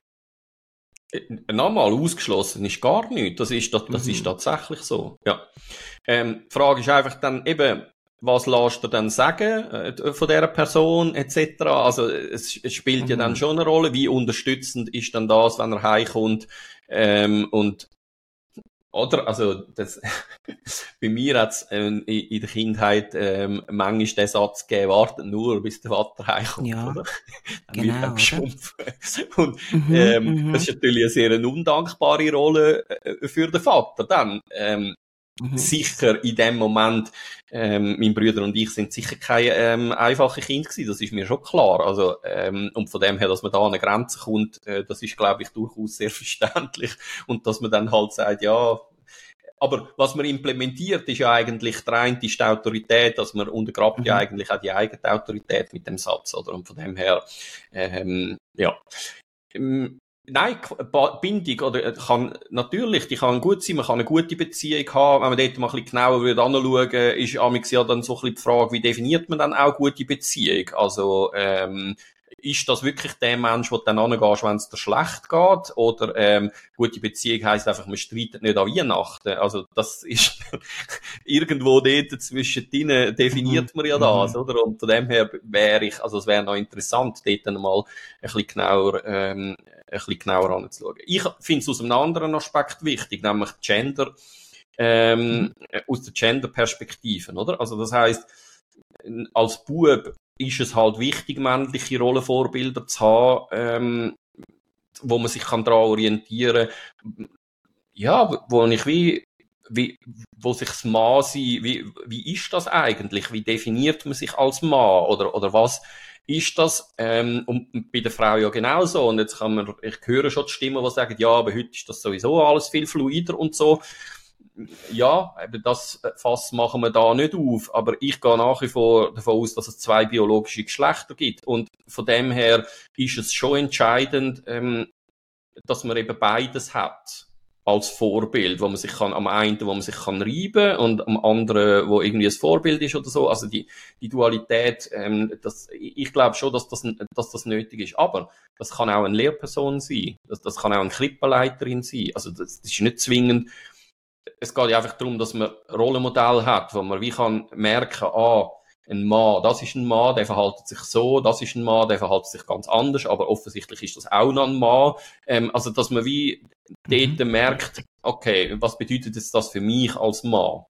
Äh, nochmal ausgeschlossen ist gar nichts. Das ist, das, das mhm. ist tatsächlich so. Ja. Ähm, die Frage ist einfach dann eben, was lässt du dann sagen äh, von dieser Person etc. Also es, es spielt mhm. ja dann mhm. schon eine Rolle, wie unterstützend ist dann das, wenn er heimkommt ähm, und oder, also, das, <laughs> bei mir hat's ähm, in, der Kindheit ähm, manchmal den Satz gegeben, warten nur, bis der Vater heimkommt, ja, oder? <laughs> Dann genau, wird <laughs> Und mhm, ähm, mhm. das ist natürlich eine sehr undankbare Rolle äh, für den Vater dann. Ähm, Mhm. Sicher in dem Moment, ähm, mein Bruder und ich sind sicher keine ähm, einfache Kind gewesen, das ist mir schon klar. Also, ähm, und von dem her, dass man da an eine Grenze kommt, äh, das ist, glaube ich, durchaus sehr <laughs> verständlich. Und dass man dann halt sagt, ja, aber was man implementiert, ist ja eigentlich, der eine ist die Autorität, dass man untergrabt mhm. ja eigentlich auch die eigene Autorität mit dem Satz, oder? Und von dem her, ähm, ja. Nein, Bindung oder äh, kann natürlich, die kann gut sein, man kann eine gute Beziehung haben, wenn man dort mal ein bisschen genauer würde anschauen, ist amix ja dann so ein bisschen die Frage, wie definiert man dann auch gute Beziehung? Also ähm, ist das wirklich der Mensch, wo du dann angehst, wenn es dir schlecht geht? Oder ähm, gute Beziehung heisst einfach, man streitet nicht an Weihnachten. Also das ist <laughs> irgendwo dort zwischen denen definiert man ja das, mhm. oder? Und von dem her wäre ich, also es wäre noch interessant, dort dann mal ein bisschen genauer, ähm, ein bisschen genauer anzuschauen. Ich finde es aus einem anderen Aspekt wichtig, nämlich Gender, ähm, mhm. aus der Gender-Perspektive, oder? Also das heißt als Bub ist es halt wichtig, männliche Rollenvorbilder zu haben, ähm, wo man sich kann daran orientieren ja, wo ich wie, wie wo sich das Mann sein, wie, wie ist das eigentlich? Wie definiert man sich als Mann? Oder, oder was ist das? Ähm, und bei der Frau ja genauso. Und jetzt kann man, ich höre schon die Stimmen, die sagen, ja, aber heute ist das sowieso alles viel fluider und so ja, eben das Fass machen wir da nicht auf, aber ich gehe nach wie vor davon aus, dass es zwei biologische Geschlechter gibt und von dem her ist es schon entscheidend, ähm, dass man eben beides hat als Vorbild, wo man sich kann, am einen, wo man sich kann reiben und am anderen, wo irgendwie ein Vorbild ist oder so. Also die, die Dualität, ähm, das, ich glaube schon, dass das, dass das nötig ist. Aber das kann auch eine Lehrperson sein. Das, das kann auch eine Krippenleiterin sein. Also das, das ist nicht zwingend, es geht ja einfach darum, dass man Rollenmodell hat, wo man wie kann merken, ah, ein Mann, das ist ein Mann, der verhält sich so, das ist ein Mann, der verhält sich ganz anders, aber offensichtlich ist das auch noch ein Mann. Ähm, also, dass man wie mhm. dort merkt, okay, was bedeutet jetzt das für mich als Mann?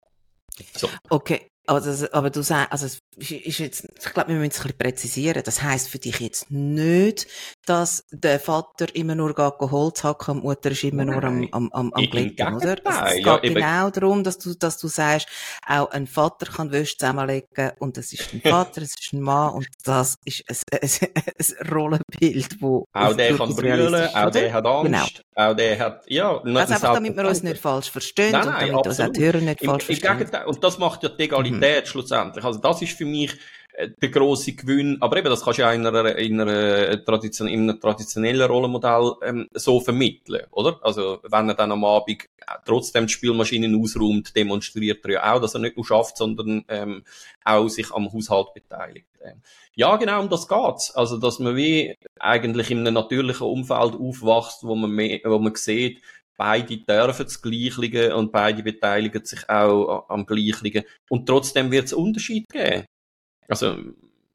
So. Okay, das, aber du sagst, also es ist jetzt, ich glaube, wir müssen es ein bisschen präzisieren. Das heisst für dich jetzt nicht, dass der Vater immer nur Holz hacken und die Mutter ist immer nur am, am, am, am Glätten, oder? Es geht ja, genau darum, dass du, dass du sagst, auch ein Vater kann Wäsche zusammenlegen und das ist ein Vater, es ist ein Mann und das ist ein, <laughs> ein, ein Rollenbild, wo... Auch der kann brüllen, auch der hat Angst, genau. auch der hat, ja... Also einfach, damit wir uns nicht falsch verstehen nein, nein, und damit absolut. uns auch die Hörer nicht Im, falsch im verstehen. Und das macht ja die Egalität mhm. schlussendlich. Also das ist für mich äh, der große Gewinn. Aber eben, das kannst du ja in, einer, in, einer Tradition, in einem traditionellen Rollenmodell ähm, so vermitteln, oder? Also wenn er dann am Abend trotzdem die Spielmaschinen ausräumt, demonstriert er ja auch, dass er nicht nur schafft, sondern ähm, auch sich am Haushalt beteiligt. Ähm, ja, genau um das geht's. Also, dass man wie eigentlich in einem natürlichen Umfeld aufwachst, wo man, mehr, wo man sieht, beide dürfen das Gleichlige und beide beteiligen sich auch am Gleichligen. Und trotzdem wird es Unterschied geben. Also,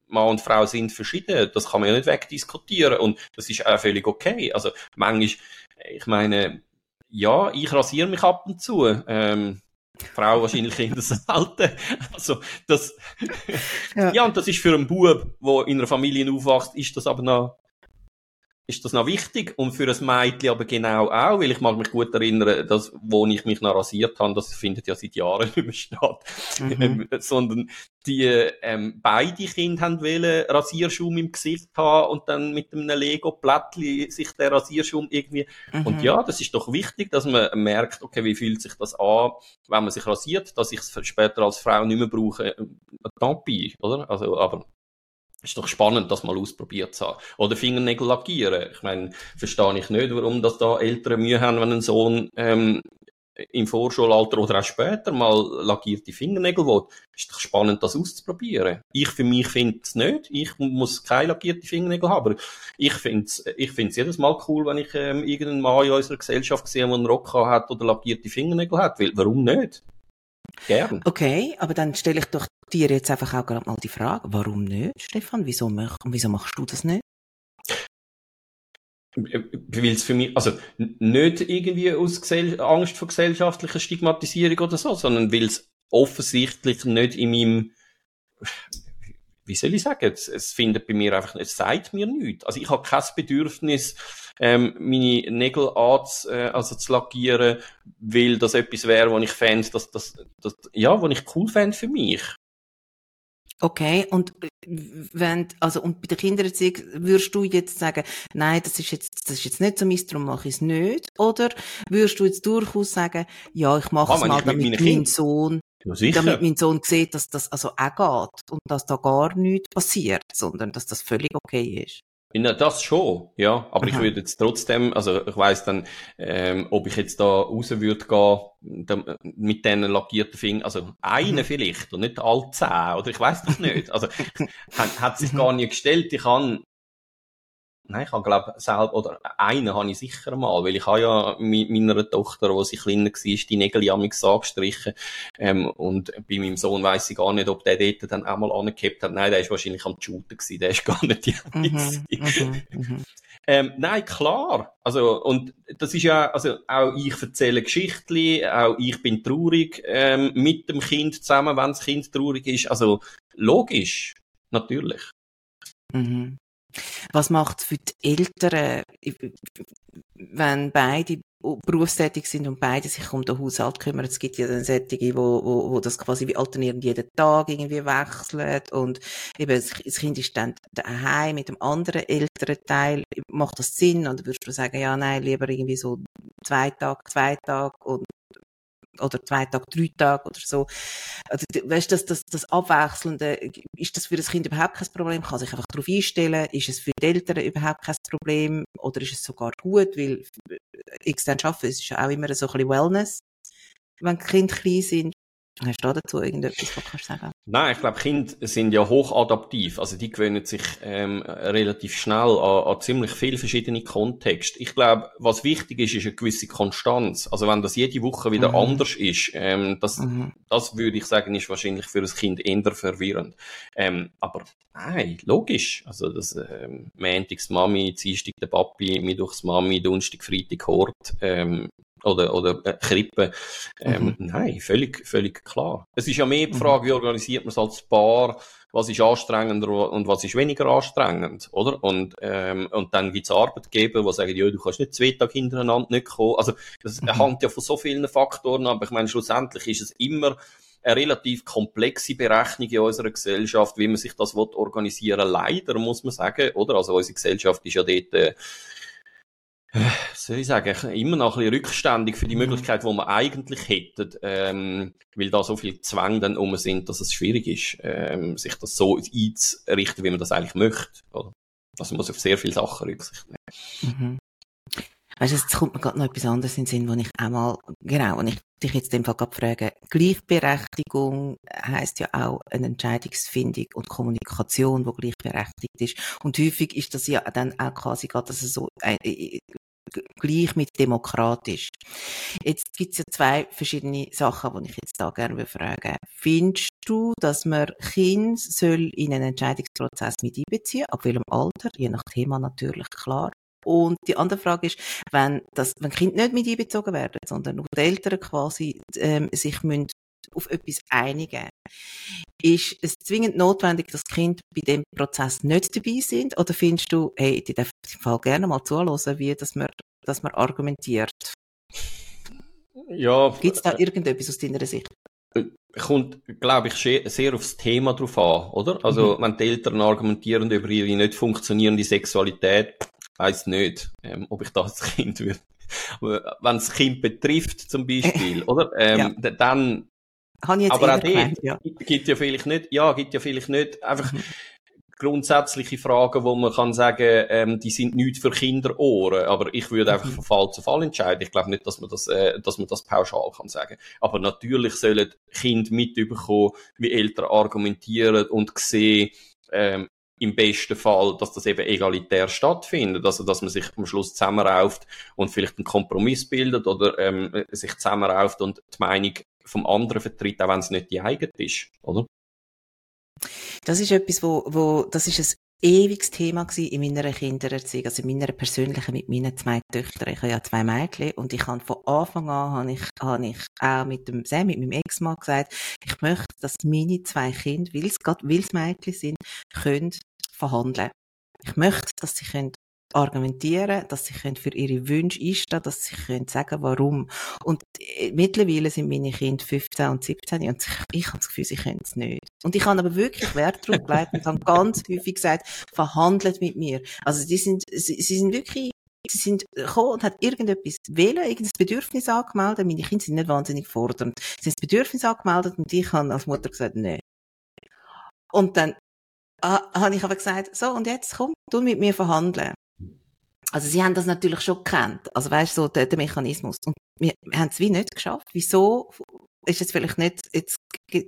Mann und Frau sind verschieden. Das kann man ja nicht wegdiskutieren. Und das ist auch völlig okay. Also, manchmal, ich meine, ja, ich rasiere mich ab und zu. Ähm, Frau wahrscheinlich in das Alte. Also, das, ja. <laughs> ja, und das ist für einen Bub, der in einer Familie aufwächst, ist das aber noch ist das noch wichtig und für ein Mädchen aber genau auch, weil ich mag mich gut erinnern, dass, wo ich mich noch rasiert habe, das findet ja seit Jahren <laughs> nicht mehr statt, mhm. ähm, sondern die ähm, beide Kinder haben wollen Rasierschaum im Gesicht haben und dann mit einem Lego-Plättchen sich der Rasierschaum irgendwie mhm. und ja, das ist doch wichtig, dass man merkt, okay, wie fühlt sich das an, wenn man sich rasiert, dass ich es später als Frau nicht mehr brauche, äh, tant pis, oder? Also, aber ist doch spannend, das mal ausprobiert zu haben. Oder Fingernägel lackieren. Ich meine, verstehe ich nicht, warum das da Eltern Mühe haben, wenn ein Sohn ähm, im Vorschulalter oder auch später mal lackierte Fingernägel will. Ist doch spannend, das auszuprobieren. Ich für mich finde es nicht. Ich muss keine lackierte Fingernägel haben. Aber ich finde es ich find's jedes Mal cool, wenn ich ähm, irgendeinen Mann in unserer Gesellschaft sehe, der einen Rock hat oder lackierte Fingernägel hat. Weil, warum nicht? Gern. Okay, aber dann stelle ich doch dir jetzt einfach auch gerade mal die Frage, warum nicht, Stefan? Wieso, mach, wieso machst du das nicht? Weil es für mich, also nicht irgendwie aus Gesell Angst vor gesellschaftlicher Stigmatisierung oder so, sondern weil es offensichtlich nicht in meinem, wie soll ich sagen, es, es findet bei mir einfach, es sagt mir nichts. Also ich habe kein Bedürfnis, ähm, meine Nägel anz, äh, also zu lackieren, weil das etwas wäre, wo ich fände, dass das, das, ja, wo ich cool fände für mich. Okay, und wenn, also, und bei der Kindererziehung würdest du jetzt sagen, nein, das ist jetzt, das ist jetzt nicht so meins, darum mache ich es nicht? Oder würdest du jetzt durchaus sagen, ja, ich mache es mal, damit mein Sohn, ja, damit mein Sohn sieht, dass das also auch geht und dass da gar nichts passiert, sondern dass das völlig okay ist? Ja, das schon, ja. Aber Aha. ich würde jetzt trotzdem, also ich weiss dann, ähm, ob ich jetzt da raus würde gehen mit diesen lackierten Fingern, also eine mhm. vielleicht und nicht alle zehn, oder ich weiß das nicht. Also <laughs> hat, hat sich mhm. gar nicht gestellt. Ich kann nein, ich habe glaube selber, oder einen habe ich sicher mal, weil ich habe ja mit meiner Tochter, wo sie kleiner war, die Nägel amix angestrichen, ähm, und bei meinem Sohn weiss ich gar nicht, ob der dort dann auch mal angehabt hat. Nein, der ist wahrscheinlich am Shooten gewesen, der ist <laughs> gar nicht die mhm, mhm, mhm, ähm, Nein, klar. Also, und das ist ja, also, auch ich erzähle Geschichten, auch ich bin traurig, ähm, mit dem Kind zusammen, wenn das Kind traurig ist. Also, logisch. Natürlich. Mhm. Was macht für die Eltern, wenn beide berufstätig sind und beide sich um den Haushalt kümmern? Es gibt ja dann solche, wo, wo, wo das quasi wie alternierend jeden Tag irgendwie wechselt und eben das Kind ist dann daheim mit dem anderen älteren Teil. Macht das Sinn? Oder würdest du sagen, ja, nein, lieber irgendwie so zwei Tage, zwei Tage und oder zwei Tage, drei Tage oder so. Also, weißt du, das, das, das Abwechselnde, ist das für das Kind überhaupt kein Problem? Kann sich einfach darauf einstellen? Ist es für die Eltern überhaupt kein Problem? Oder ist es sogar gut? Weil extern arbeiten, es ist ja auch immer so ein bisschen Wellness, wenn die Kinder klein sind. Hast du dazu irgendetwas, was kannst du sagen? Nein, ich glaube, Kinder sind ja hochadaptiv. Also die gewöhnen sich ähm, relativ schnell an, an ziemlich viele verschiedene Kontexte. Ich glaube, was wichtig ist, ist eine gewisse Konstanz. Also wenn das jede Woche wieder mhm. anders ist, ähm, das, mhm. das würde ich sagen, ist wahrscheinlich für ein Kind eher verwirrend. Ähm, aber nein, logisch. Also das ähm, Montags Mami, Dienstag der Papi, Mittwochs Mami, Donnerstag, Freitag Hort, ähm, oder, oder äh, Krippe. Ähm, mhm. Nein, völlig, völlig klar. Es ist ja mehr die mhm. Frage, wie organisiert man es als Paar, was ist anstrengender und was ist weniger anstrengend, oder? Und, ähm, und dann gibt's Arbeitgeber, die sagen, ja, du kannst nicht zwei Tage hintereinander nicht kommen. Also, das mhm. hängt ja von so vielen Faktoren ab. Ich meine, schlussendlich ist es immer eine relativ komplexe Berechnung in unserer Gesellschaft, wie man sich das organisieren will. Leider, muss man sagen, oder? Also, unsere Gesellschaft ist ja dort, äh, soll ich sagen, immer noch ein bisschen rückständig für die mhm. Möglichkeit, die wir eigentlich hätten, ähm, weil da so viele Zwänge dann um sind, dass es schwierig ist, ähm, sich das so einzurichten, wie man das eigentlich möchte. Oder? Also man muss auf sehr viele Sachen Rücksicht nehmen. Mhm. Weißt du, jetzt kommt mir gerade noch etwas anderes in den Sinn, wo ich einmal, genau, und ich dich jetzt in dem Fall gerade frage, Gleichberechtigung heisst ja auch eine Entscheidungsfindung und Kommunikation, wo gleichberechtigt ist. Und häufig ist das ja dann auch quasi gerade so, äh, äh, gleich mit demokratisch. Jetzt gibt es ja zwei verschiedene Sachen, die ich jetzt da gerne fragen Findest du, dass man Kind soll in einen Entscheidungsprozess mit einbeziehen, ab welchem Alter, je nach Thema natürlich, klar. Und die andere Frage ist, wenn das, wenn Kinder nicht mit einbezogen werden, sondern nur die Eltern quasi ähm, sich müssen auf etwas einigen. Ist es zwingend notwendig, dass Kinder bei dem Prozess nicht dabei sind? Oder findest du, hey, die darf im Fall gerne mal zuhören, wie dass man, dass man argumentiert? Ja. Gibt es da irgendetwas aus deiner Sicht? Äh, kommt, glaube ich, sehr aufs Thema drauf an, oder? Also, mhm. wenn die Eltern argumentieren über ihre nicht funktionierende Sexualität, weiß nicht, ähm, ob ich das <laughs> Kind würde. Wenn es Kind betrifft, zum Beispiel, <laughs> oder? Ähm, ja. Dann, Habe ich jetzt aber auch gemeint, ja. gibt ja vielleicht nicht, ja, gibt ja vielleicht nicht einfach mhm. grundsätzliche Fragen, wo man kann sagen, ähm, die sind nicht für Kinderohren, aber ich würde einfach mhm. von Fall zu Fall entscheiden. Ich glaube nicht, dass man das, äh, dass man das pauschal kann sagen. Aber natürlich sollen Kinder mitbekommen, wie Eltern argumentieren und sehen, ähm, im besten Fall, dass das eben egalitär stattfindet, also dass man sich am Schluss zusammenrauft und vielleicht einen Kompromiss bildet oder ähm, sich zusammenrauft und die Meinung vom anderen vertritt, auch wenn es nicht die eigene ist, oder? Das ist etwas, wo, wo das ist ein ewiges Thema in meiner Kindererziehung, also in meiner persönlichen mit meinen zwei Töchtern. Ich habe ja zwei Mädchen und ich habe von Anfang an habe ich, habe ich auch mit dem Sam, mit meinem Ex-Mann gesagt, ich möchte, dass meine zwei Kinder, weil es gerade, weil es Mädchen sind, können verhandeln. Ich möchte, dass sie können argumentieren, dass sie können für ihre Wünsche einstehen, dass sie können sagen, warum. Und äh, mittlerweile sind meine Kinder 15 und 17 und ich habe das Gefühl, sie können es nicht. Und ich habe aber wirklich Wert darauf gelegt und habe ganz häufig gesagt, verhandelt mit mir. Also die sind, sie, sie sind wirklich Sie sind gekommen und hat irgendetwas wählen, irgendein Bedürfnis angemeldet. Meine Kinder sind nicht wahnsinnig fordernd. Sie haben das Bedürfnis angemeldet und ich habe als Mutter gesagt, nein. Und dann ah, habe ich aber gesagt, so, und jetzt komm, du mit mir verhandeln. Also sie haben das natürlich schon gekannt, also weißt du, so der, der Mechanismus. Und wir, wir haben es wie nicht geschafft. Wieso ist es vielleicht nicht, jetzt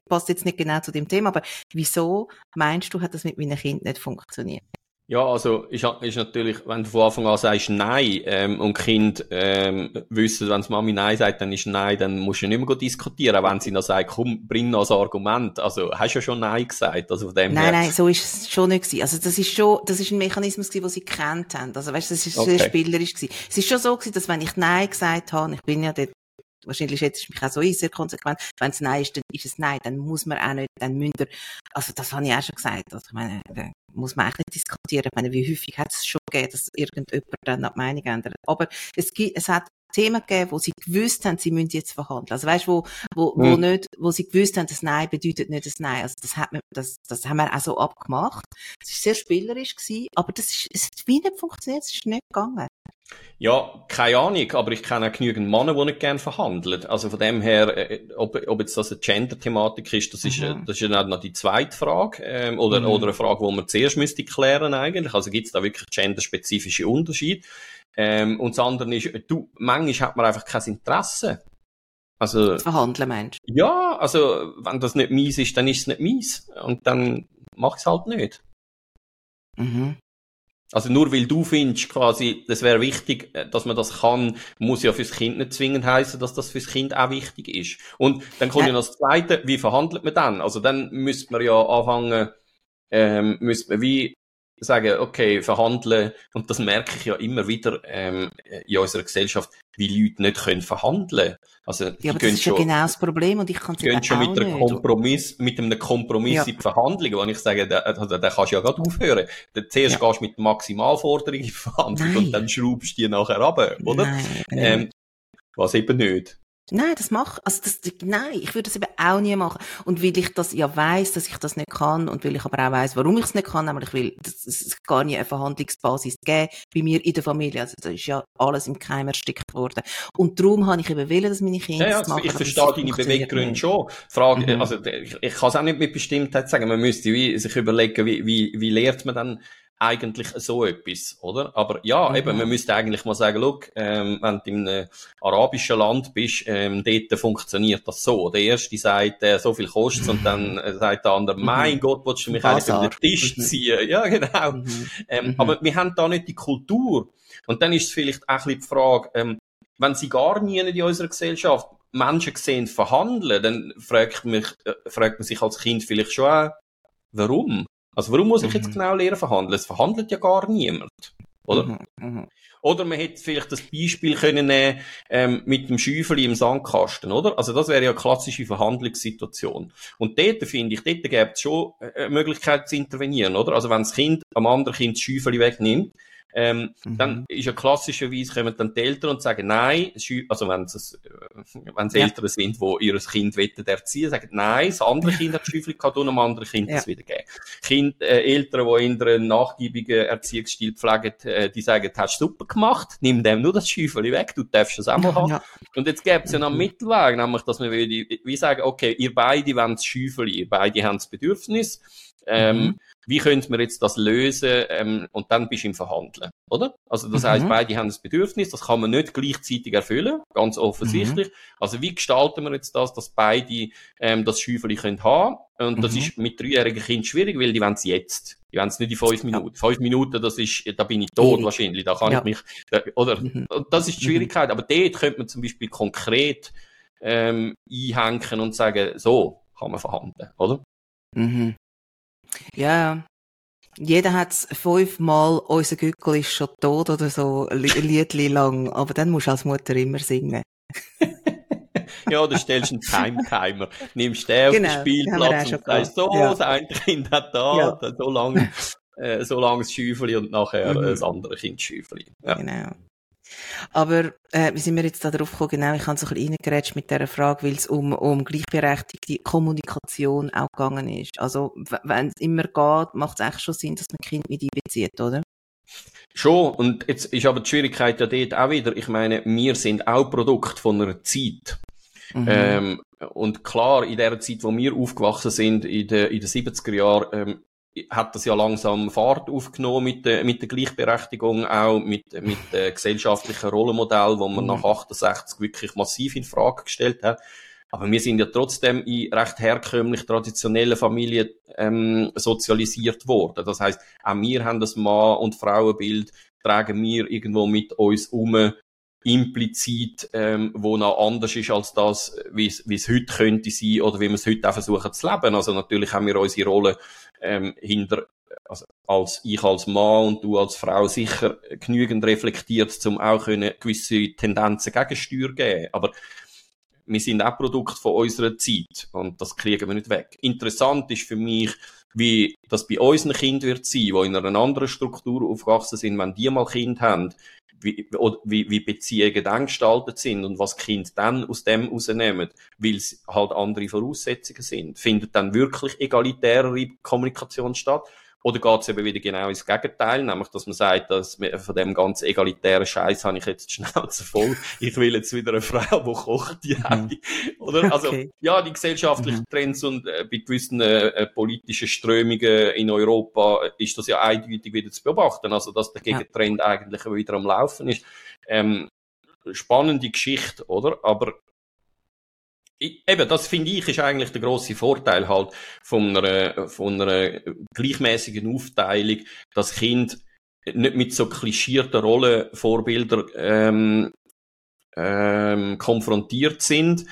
passt jetzt nicht genau zu dem Thema, aber wieso meinst du, hat das mit meinen Kindern nicht funktioniert? Ja, also ist, ist natürlich, wenn du von Anfang an sagst Nein ähm, und Kind ähm, wissen, wenn Mami Nein sagt, dann ist Nein, dann musst du nicht mehr diskutieren, wenn sie noch sagt, komm, bring noch ein Argument. Also hast du ja schon Nein gesagt. Also von dem nein, her. nein, so ist es schon nicht gewesen. Also das ist schon, das ist ein Mechanismus gewesen, den sie gekannt haben. Also weißt, du, das ist okay. sehr spielerisch gewesen. Es ist schon so gewesen, dass wenn ich Nein gesagt habe, ich bin ja dort wahrscheinlich schätze ich mich auch so ein, sehr konsequent. Wenn es Nein ist, dann ist es Nein. Dann muss man auch nicht, dann ihr, also das habe ich auch schon gesagt. Also ich meine, da muss man eigentlich nicht diskutieren. Ich meine, wie häufig hat es schon gegeben, dass irgendjemand dann die Meinung ändert. Aber es gibt, es hat Themen gegeben, wo sie gewusst haben, sie müssen jetzt verhandeln. Also weißt, wo, wo, wo mhm. nicht, wo sie gewusst haben, das Nein bedeutet nicht das Nein. Also das hat man, das, das haben wir auch so abgemacht. Es war sehr spielerisch gewesen, aber das ist, es hat wie nicht funktioniert, es ist nicht gegangen. Ja, keine Ahnung, aber ich kenne auch genügend Männer, die nicht gerne verhandeln. Also von dem her, äh, ob, ob jetzt das eine Gender-Thematik ist, das ist, mhm. das ist dann noch die zweite Frage, ähm, oder, mhm. oder eine Frage, die man zuerst müsste klären eigentlich. Also gibt es da wirklich genderspezifische Unterschiede? Ähm, und das andere ist, du, manchmal hat man einfach kein Interesse. Also. Verhandeln, meinst du? Ja, also, wenn das nicht mies ist, dann ist es nicht mies. Und dann mach ich es halt nicht. Mhm. Also nur weil du findest, quasi, das wäre wichtig, äh, dass man das kann, muss ja fürs Kind nicht zwingend heißen, dass das fürs Kind auch wichtig ist. Und dann kommt ja, ja noch das Zweite, wie verhandelt man dann? Also dann müsste man ja anfangen, ähm, müsste man wie sagen, okay, verhandeln, und das merke ich ja immer wieder ähm, in unserer Gesellschaft, wie Leute nicht können verhandeln Also, ja, aber das ist schon, ja genau das Problem und ich kann es gehen schon mit, einem Kompromiss, mit einem Kompromiss ja. in die Verhandlungen, wo ich sage, da, da, da kannst du ja gerade aufhören. Da, zuerst ja. gehst du mit der Maximalforderung in die Verhandlung Nein. und dann schraubst du die nachher ab, oder? Nein, ähm, was eben nicht. Nein, das mach, also das, nein, ich würde das eben auch nie machen. Und weil ich das ja weiß, dass ich das nicht kann und weil ich aber auch weiß, warum ich es nicht kann, nämlich weil es gar nie eine Verhandlungsbasis geben bei mir in der Familie. Also da ist ja alles im Keim erstickt worden. Und darum habe ich eben wollen, dass meine Kinder ja, ja, das machen. Ich verstehe deine Beweggründe schon. Frage, mhm. also ich, ich kann es auch nicht mit Bestimmtheit sagen. Man müsste sich überlegen, wie, wie, wie lehrt man dann eigentlich so etwas, oder? Aber ja, mhm. eben, man müsste eigentlich mal sagen, look, ähm, wenn du in einem arabischen Land bist, ähm, dort funktioniert das so. Der Erste sagt, äh, so viel kostet und dann äh, sagt der andere, mhm. mein Gott, willst du mich Basar. eigentlich über den Tisch mhm. ziehen? Ja, genau. Mhm. Ähm, mhm. aber wir haben da nicht die Kultur. Und dann ist es vielleicht auch ein bisschen die Frage, ähm, wenn sie gar nie in unserer Gesellschaft Menschen sehen verhandeln, dann fragt, mich, äh, fragt man sich als Kind vielleicht schon auch, warum? Also warum muss ich jetzt mhm. genau lernen verhandeln? Es verhandelt ja gar niemand. Oder? Mhm, mhm. Oder man hätte vielleicht das Beispiel können nehmen, ähm, mit dem Schäufeli im Sandkasten, oder? Also das wäre ja eine klassische Verhandlungssituation. Und dort finde ich, dort gäbe es schon äh, eine Möglichkeit zu intervenieren, oder? Also wenn das Kind am anderen Kind das Schäufeli wegnimmt, ähm, mhm. Dann ist ja klassischerweise kommen dann die Eltern und sagen nein, also wenn es, wenn es ja. Eltern sind, die ihr Kind wettet erziehen, sagen nein, das andere Kind hat Schäufchen gehabt und einem anderen Kind ja. das wieder geben. Kind, äh, Eltern, die in einem nachgiebigen Erziehungsstil pflegen, äh, die sagen, hast du super gemacht, nimm dem nur das Schäufchen weg, du darfst es auch mal haben. Ja. Und jetzt gäbe es ja noch einen mhm. Mittelweg, nämlich, dass man würde, wie sagen, okay, ihr beide wollt das Schäufchen, ihr beide habt das Bedürfnis, ähm, mhm wie könnte man jetzt das lösen ähm, und dann bist du im Verhandeln, oder? Also das mhm. heißt, beide haben das Bedürfnis, das kann man nicht gleichzeitig erfüllen, ganz offensichtlich. Mhm. Also wie gestalten wir jetzt das, dass beide ähm, das Schäufeli können haben? Und mhm. das ist mit dreijährigen Kindern schwierig, weil die wollen es jetzt. Die wollen es nicht in fünf Minuten. Ja. Fünf Minuten, das ist, da bin ich tot wahrscheinlich, da kann ja. ich mich, oder? Mhm. Das ist die mhm. Schwierigkeit. Aber dort könnte man zum Beispiel konkret ähm, einhängen und sagen, so kann man verhandeln, oder? Mhm. Ja, jeder hat fünfmal, unser Gückel ist schon tot oder so, ein Liedli lang, aber dann musst du als Mutter immer singen. <laughs> ja, du stellst einen Timetimer, nimmst den genau, auf den Spielplatz und sagst, so, ja. das eine Kind hat da, ja. so lange, äh, so lange das Schäufeli und nachher mhm. das andere Kind das Schäufeli. Ja. Genau. Aber äh, wie sind wir jetzt da drauf gekommen? Genau, ich habe so ein bisschen reingerätscht mit dieser Frage, weil es um, um gleichberechtigte Kommunikation auch gegangen ist. Also wenn es immer geht, macht es eigentlich schon Sinn, dass man Kind mit einbezieht, oder? Schon, und jetzt ist aber die Schwierigkeit ja dort auch wieder, ich meine, wir sind auch Produkt von einer Zeit. Mhm. Ähm, und klar, in der Zeit, wo wir aufgewachsen sind, in den, in den 70er Jahren, ähm, hat das ja langsam Fahrt aufgenommen mit der, mit der Gleichberechtigung, auch mit, mit äh, gesellschaftlichen Rollenmodell, wo man mhm. nach 68 wirklich massiv in Frage gestellt hat. Aber wir sind ja trotzdem in recht herkömmlich traditionellen Familien ähm, sozialisiert worden. Das heißt, auch wir haben das Mann- und Frauenbild, tragen wir irgendwo mit uns um, implizit, ähm, wo noch anders ist als das, wie es heute könnte sein oder wie wir es heute auch versuchen zu leben. Also natürlich haben wir unsere Rolle ähm, hinter also als ich als Mann und du als Frau sicher genügend reflektiert, um auch können gewisse Tendenzen gegensteuern geben. Aber wir sind auch Produkt von unserer Zeit und das kriegen wir nicht weg. Interessant ist für mich, wie das bei unseren Kindern wird sein, die in einer anderen Struktur aufgewachsen sind, wenn die mal Kind haben, wie, wie, wie Beziehungen dann gestaltet sind und was Kind dann aus dem rausnehmen, weil es halt andere Voraussetzungen sind. Findet dann wirklich egalitärere Kommunikation statt? Oder geht es eben wieder genau ins Gegenteil, nämlich, dass man sagt, dass von dem ganzen egalitären Scheiß habe ich jetzt die Schnauze voll. <laughs> Ich will jetzt wieder eine Frau, die kocht, die mhm. Oder? Also, okay. ja, die gesellschaftlichen mhm. Trends und äh, bei gewissen äh, politischen Strömungen in Europa ist das ja eindeutig wieder zu beobachten. Also, dass der Gegentrend ja. eigentlich wieder am Laufen ist. Ähm, spannende Geschichte, oder? Aber eben, das finde ich, ist eigentlich der grosse Vorteil halt von einer, von einer gleichmäßigen Aufteilung, dass Kind nicht mit so klischierten Rollenvorbildern ähm, ähm, konfrontiert sind,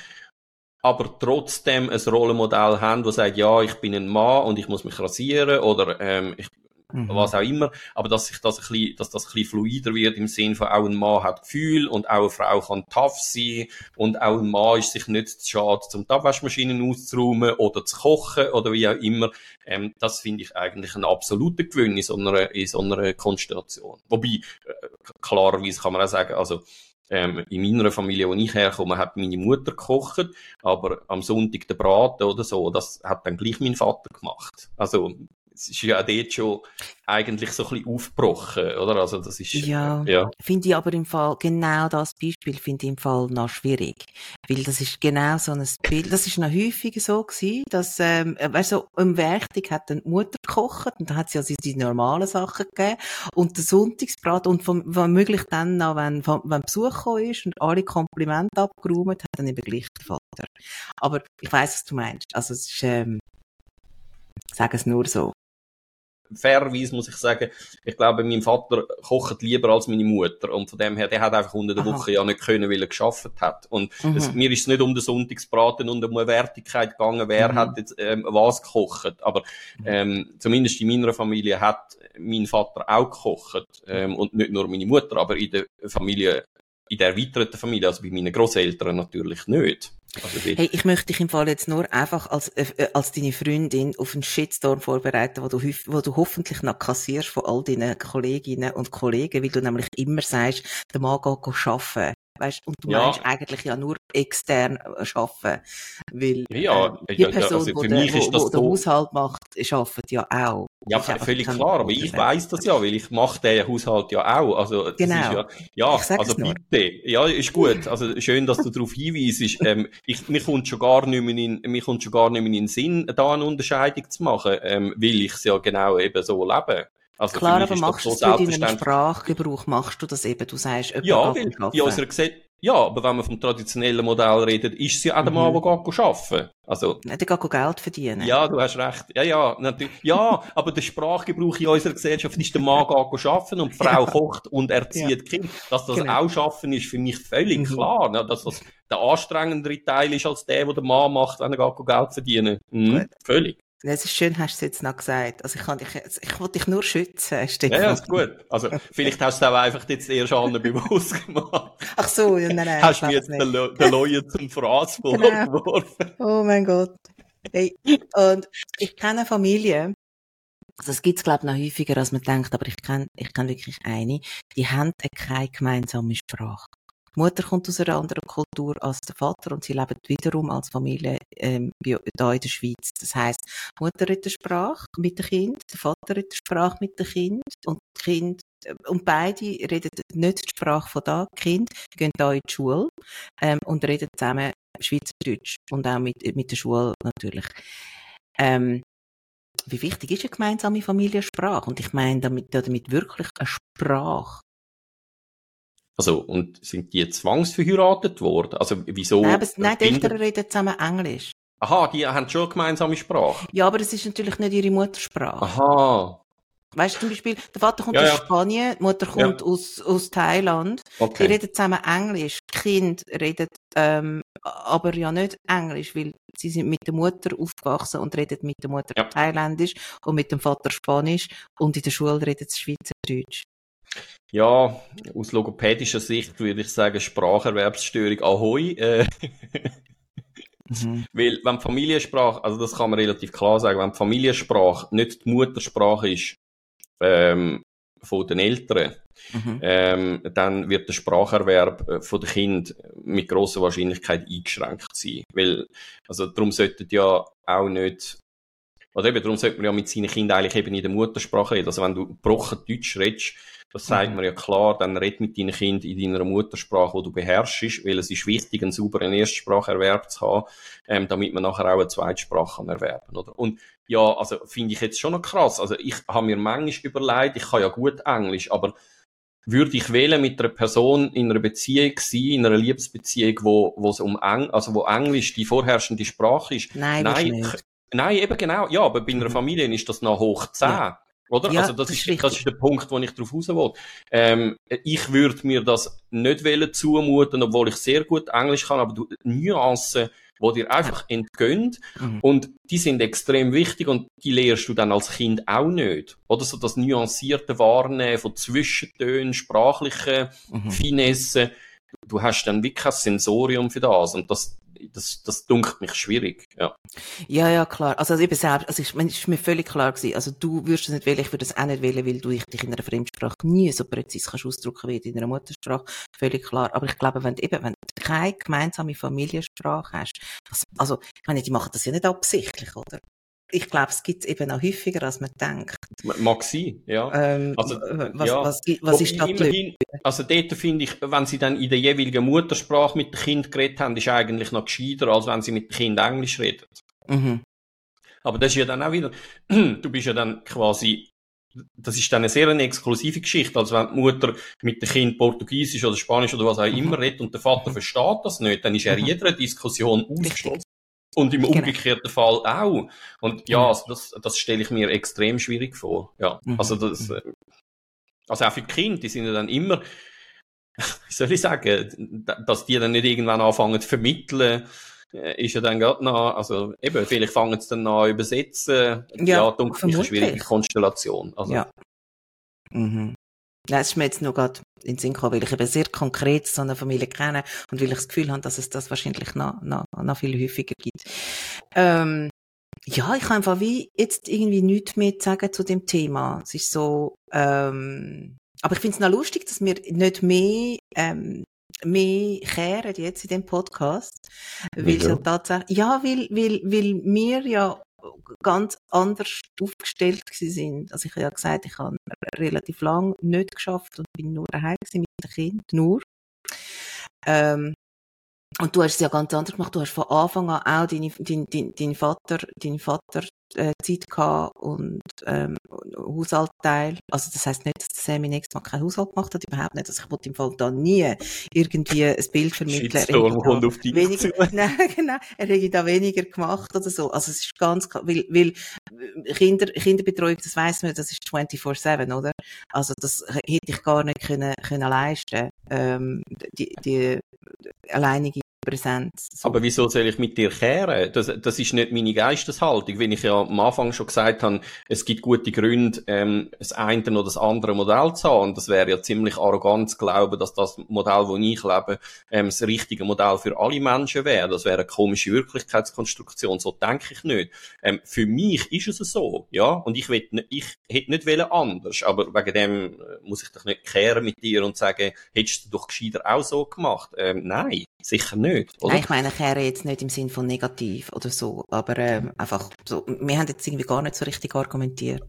aber trotzdem ein Rollenmodell haben, das sagt, ja, ich bin ein Mann und ich muss mich rasieren oder ähm, ich mhm. was auch immer, aber dass sich das ein bisschen, dass das ein bisschen fluider wird im Sinn von auch ein Mann hat Gefühl und auch eine Frau kann tough sein und auch ein Mann ist sich nicht zu schade, zum die Abwaschmaschinen auszuräumen oder zu kochen oder wie auch immer. Ähm, das finde ich eigentlich ein absoluter Gewinn in so einer, in so einer Konstellation. Wobei, äh, klarerweise kann man auch sagen, also, ähm, in meiner Familie, wo ich herkomme, hat meine Mutter gekocht, aber am Sonntag der Braten oder so, das hat dann gleich mein Vater gemacht. Also es ist ja dort schon eigentlich so ein bisschen aufgebrochen, oder? Also das ist, ja, ja. finde ich aber im Fall, genau das Beispiel finde ich im Fall noch schwierig. Weil das ist genau so ein Bild, das ist noch häufiger so gewesen, dass, ähm, weißt du, im Werktag hat dann die Mutter gekocht und da hat sie also die normalen Sachen gegeben und der Sonntagsbrat und womöglich dann noch, wenn, wenn Besuch gekommen ist und alle Komplimente abgeräumt, hat dann eben gleich der Vater. Aber ich weiß, was du meinst. Also es ist, ähm, sag es nur so fairerweise muss ich sagen, ich glaube, mein Vater kocht lieber als meine Mutter. Und von dem her, der hat einfach unter der Woche ja nicht können, weil er geschafft hat. Und mhm. es, mir ist es nicht um den Sonntagsbraten und um eine Wertigkeit gegangen, wer mhm. hat jetzt ähm, was gekocht. Aber mhm. ähm, zumindest in meiner Familie hat mein Vater auch gekocht. Ähm, und nicht nur meine Mutter, aber in der Familie in der erweiterten Familie, also bei meinen Großeltern natürlich nicht. Also hey, ich möchte dich im Fall jetzt nur einfach als, äh, als deine Freundin auf einen Shitstorm vorbereiten, wo du, wo du hoffentlich noch kassierst von all deinen Kolleginnen und Kollegen, weil du nämlich immer sagst, der Mann geht arbeiten. Weißt, und du ja. meinst eigentlich ja nur extern äh, arbeiten. Weil ja, äh, die Person, also die der, wo, wo den Haushalt macht, arbeitet ja auch. Ja, völlig klar, aber ich weiß das ja, weil ich mache den Haushalt ja auch. Also, genau. ja, ja also bitte. Ja, ist gut. Also, schön, dass du darauf hinweisst. <laughs> ähm, ich, mir kommt schon gar nicht mehr in, mir kommt schon gar nicht mehr in den Sinn, da eine Unterscheidung zu machen, ähm, weil ich es ja genau eben so lebe. Also Klar, aber machst du es so in deinem Sprachgebrauch, machst du das eben, du sagst, ja, weil in unserer Gesellschaft, ja, aber wenn man vom traditionellen Modell redet, ist es ja auch der Mann, mhm. der geht arbeiten. Also. Nein, der geht Geld verdienen. Ja, du hast recht. Ja, ja, natürlich. Ja, <laughs> aber der Sprachgebrauch in unserer Gesellschaft ist, der Mann geht arbeiten und die Frau <laughs> ja. kocht und erzieht ja. Kind. Dass das genau. auch schaffen ist für mich völlig mhm. klar. Ne? Dass das der anstrengendere Teil ist als der, den der Mann macht, wenn er geht Geld verdienen. Mhm. Völlig. Das ist schön, hast du es jetzt noch gesagt. Also ich, kann dich, ich wollte dich nur schützen. Ja, ja, ist gut. Also vielleicht hast du es auch einfach jetzt erst allen bewusst gemacht. Ach so, ja, nein, nein. Hast du mir jetzt den, den Leuten zum Fraß <laughs> vorgeworfen. Genau. Oh mein Gott. Hey, und ich kenne Familien, also es gibt es glaube ich noch häufiger, als man denkt, aber ich kenne ich kenn wirklich eine, die haben keine gemeinsame Sprache. Die Mutter kommt aus einer anderen Kultur als der Vater und sie leben wiederum als Familie ähm, hier in der Schweiz. Das heißt, die Mutter redet Sprache mit dem Kind, der Vater redet Sprache mit dem Kind und Kind äh, und beide reden nicht die Sprache von da. Die Kinder gehen da in die Schule ähm, und reden zusammen Schweizerdeutsch und auch mit, mit der Schule natürlich. Ähm, wie wichtig ist eine gemeinsame Familiensprache? Und ich meine damit, damit wirklich eine Sprache Also, und sind die zwangsverheiratet worden? Also, wieso? Nein, aber, nein die Eltern reden zusammen Englisch. Aha, die haben schon eine gemeinsame Sprache. Ja, aber es ist natürlich nicht ihre Muttersprache. Aha. Weißt du, zum Beispiel, der Vater kommt Ja, aus ja. Spanien, die Mutter kommt aus, aus Thailand. Die Okay. reden zusammen Englisch. Die Kinder reden ähm, aber ja nicht Englisch, weil sie sind mit der Mutter aufgewachsen und reden mit der Mutter Ja. Thailändisch und mit dem Vater Spanisch und in der Schule reden sie Schweizerdeutsch. Ja, aus logopädischer Sicht würde ich sagen, Spracherwerbsstörung ahoi. Äh, Mhm. weil, wenn Familiensprache, also das kann man relativ klar sagen, wenn Familiensprache nicht die Muttersprache ist, ähm, von den Eltern, Mhm. ähm, dann wird der Spracherwerb äh, von den Kind mit großer Wahrscheinlichkeit eingeschränkt sein. Weil, also darum sollten ja auch nicht, oder eben darum sollte man ja mit seinen Kindern eigentlich eben in der Muttersprache reden. Also wenn du gebrochen Deutsch redest, das sagt man ja klar, dann red mit deinen Kindern in deiner Muttersprache, wo du beherrschst, weil es ist wichtig, einen sauberen Erstspracherwerb zu haben, ähm, damit man nachher auch eine Zweitsprache erwerben, oder? Und ja, also finde ich jetzt schon noch krass. Also ich habe mir manchmal überlegt, ich kann ja gut Englisch, aber würde ich wählen mit einer Person in einer Beziehung sein, in einer Liebesbeziehung, wo, wo es um Eng, also wo Englisch die vorherrschende Sprache ist? Nein, Nein. Nein, eben genau. Ja, aber bei einer. Familie ist das noch hoch 10. Ja. Oder? Ja, also das, das ist, ist das ist der Punkt, wo ich drauf raus will. Ähm, ich würde mir das nicht wollen zumuten, obwohl ich sehr gut Englisch kann, aber du, Nuancen, die dir einfach entgehen, Mhm. und die sind extrem wichtig und die lehrst du dann als Kind auch nicht. Oder so das nuancierte Wahrnehmen von Zwischentönen, sprachlichen Mhm. Finesse. Du hast dann wirklich kein Sensorium für das und das, das, das dunkelt mich schwierig. Ja. Ja, ja, klar. Also eben selbst, also ich, meine, es ist mir völlig klar gewesen. Also du würdest es nicht wählen, ich würde es auch nicht wählen, weil du dich in einer Fremdsprache nie so präzise kannst ausdrücken wie in deiner Muttersprache. Völlig klar. Aber ich glaube, wenn du eben, wenn du keine gemeinsame Familiensprache hast, also, ich meine, die machen das ja nicht absichtlich, oder? Ich glaube, es gibt es eben auch häufiger, als man denkt. Mag sein, ja. Ähm, Also, was, ja. was, was ist da immerhin, also dort finde ich, wenn sie dann in der jeweiligen Muttersprache mit dem Kind geredet haben, ist eigentlich noch gescheiter, als wenn sie mit dem Kind Englisch reden. Mhm. Aber das ist ja dann auch wieder, <clears throat> du bist ja dann quasi, das ist dann eine sehr eine exklusive Geschichte, als wenn die Mutter mit dem Kind Portugiesisch oder Spanisch oder was auch Mhm. immer redet und der Vater versteht das nicht, dann ist er Mhm. jeder Diskussion ausgeschlossen. Und im Genau. umgekehrten Fall auch. Und ja, Genau. also das, das stelle ich mir extrem schwierig vor. Ja, Mhm. also das, äh, also auch für die Kinder, die sind ja dann immer, <laughs> wie soll ich sagen, dass die dann nicht irgendwann anfangen zu vermitteln, äh, ist ja dann gerade noch, also eben, vielleicht fangen sie dann an übersetzen. Ja, Ja, dunkel mich eine schwierige Konstellation. Also, Ja. Mhm. Nein, es ist mir jetzt nur gerade in den Sinn gekommen, weil ich eben sehr konkret so eine Familie kenne und weil ich das Gefühl habe, dass es das wahrscheinlich noch, noch, noch viel häufiger gibt. Ähm, ja, ich habe einfach wie jetzt irgendwie nichts mehr zu sagen zu dem Thema. Es ist so, ähm, aber ich finde es noch lustig, dass wir nicht mehr, ähm, mehr kehren jetzt in dem Podcast. Weil ja Wieso? tatsächlich, ja, weil, weil, weil wir ja ganz anders aufgestellt sind. Also ich habe ja gesagt, ich habe relativ lang nicht geschafft und bin nur daheim mit dem Kind, nur. Ähm, und du hast es ja ganz anders gemacht. Du hast von Anfang an auch deine, dein, dein, dein Vater, dein Vater äh, Zeit gehabt und ähm, Haushaltteil. Also das heißt nicht, dass der Sammy nächstes Mal keinen Haushalt gemacht hat, überhaupt nicht. Also ich wollte im Fall da nie irgendwie ein Bild vermitteln. Er weniger. <laughs> Nein, genau. Er hätte da weniger gemacht oder so. Also es ist ganz klar, weil, weil Kinder, Kinderbetreuung, das weiss man, das ist 24-7, oder? Also das hätte ich gar nicht können, können leisten, ähm, die, die alleinige Präsenz. So. Aber wieso soll ich mit dir kehren? Das, das ist nicht meine Geisteshaltung. Wenn ich ja am Anfang schon gesagt habe, es gibt gute Gründe, ähm, das eine oder das andere Modell zu haben. Das wäre ja ziemlich arrogant zu glauben, dass das Modell, wo ich lebe, ähm, das richtige Modell für alle Menschen wäre. Das wäre eine komische Wirklichkeitskonstruktion. So denke ich nicht. Ähm, für mich ist es so, ja. Und ich, will, ich hätte nicht wollen anders. Aber wegen dem äh, muss ich doch nicht kehren mit dir und sagen, hättest du doch gescheiter auch so gemacht? Ähm, nein, sicher nicht. Oder? Nein, ich meine, Kehren jetzt nicht im Sinn von negativ oder so, aber ähm, einfach so, wir haben jetzt irgendwie gar nicht so richtig argumentiert.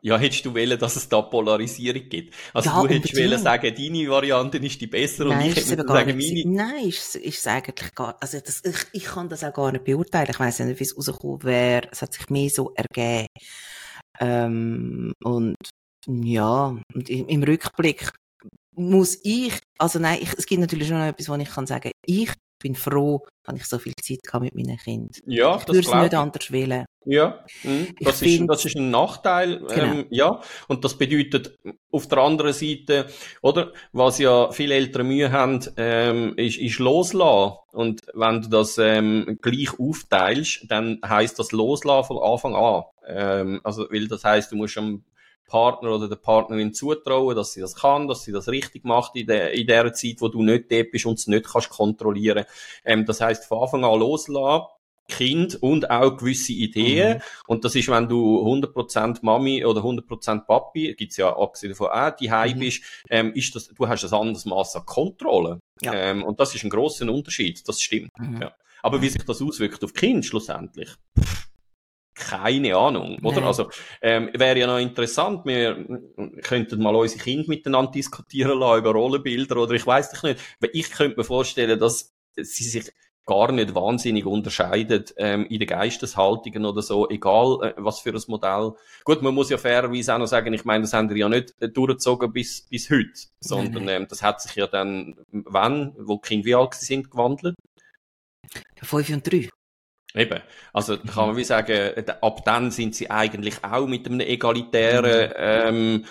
Ja, hättest du wollen, dass es da Polarisierung gibt? Also Ja, du hättest wollen sagen, deine Variante ist die bessere und Nein, ich ist es hätte sagen, meine. Nein, ist, ist es eigentlich gar, also das, ich, ich kann das auch gar nicht beurteilen. Ich weiss ja nicht, wie es rausgekommen wäre. Es hat sich mehr so ergeben. Ähm, und, ja, und im Rückblick muss ich, also nein, ich, es gibt natürlich schon noch etwas, was ich kann sagen. Ich bin froh, habe ich so viel Zeit gehabt mit meinen Kindern. Ja, ich würde es nicht anders wählen. Ja, mh. das, ist, find, das ist ein Nachteil. Genau. Ähm, ja, und das bedeutet auf der anderen Seite, oder, was ja viele Eltern Mühe haben, ähm, ist, ist loslassen. Und wenn du das ähm, gleich aufteilst, dann heißt das loslassen von Anfang an. Ähm, also, weil das heißt, du musst am Partner oder der Partnerin zutrauen, dass sie das kann, dass sie das richtig macht in der, in der Zeit, wo du nicht dort bist und es nicht kannst kontrollieren. Ähm, das heißt, von Anfang an loslassen, Kind und auch gewisse Ideen. Mhm. Und das ist, wenn du 100% Mami oder 100% Papi, gibt's ja abgesehen davon auch, die mhm. bist, ähm, ist das, du hast ein anderes Maß an Kontrolle. Ja. Ähm, und das ist ein grosser Unterschied, das stimmt. Mhm. Ja. Aber wie sich das auswirkt auf Kind schlussendlich, pff, keine Ahnung, oder? Nein. Also, ähm, wäre ja noch interessant, wir könnten mal unsere Kinder miteinander diskutieren lassen über Rollenbilder oder ich weiß nicht. Ich könnte mir vorstellen, dass sie sich gar nicht wahnsinnig unterscheidet ähm, in den Geisteshaltungen oder so, egal äh, was für ein Modell. Gut, man muss ja fairerweise auch noch sagen, ich meine, das haben wir ja nicht äh, durchgezogen bis, bis heute, sondern ähm, das hat sich ja dann, wann, wo die Kinder wie alt sind, gewandelt? Fünf und drei. Eben. Also kann man wie sagen, ab dann sind sie eigentlich auch mit einem egalitären ähm,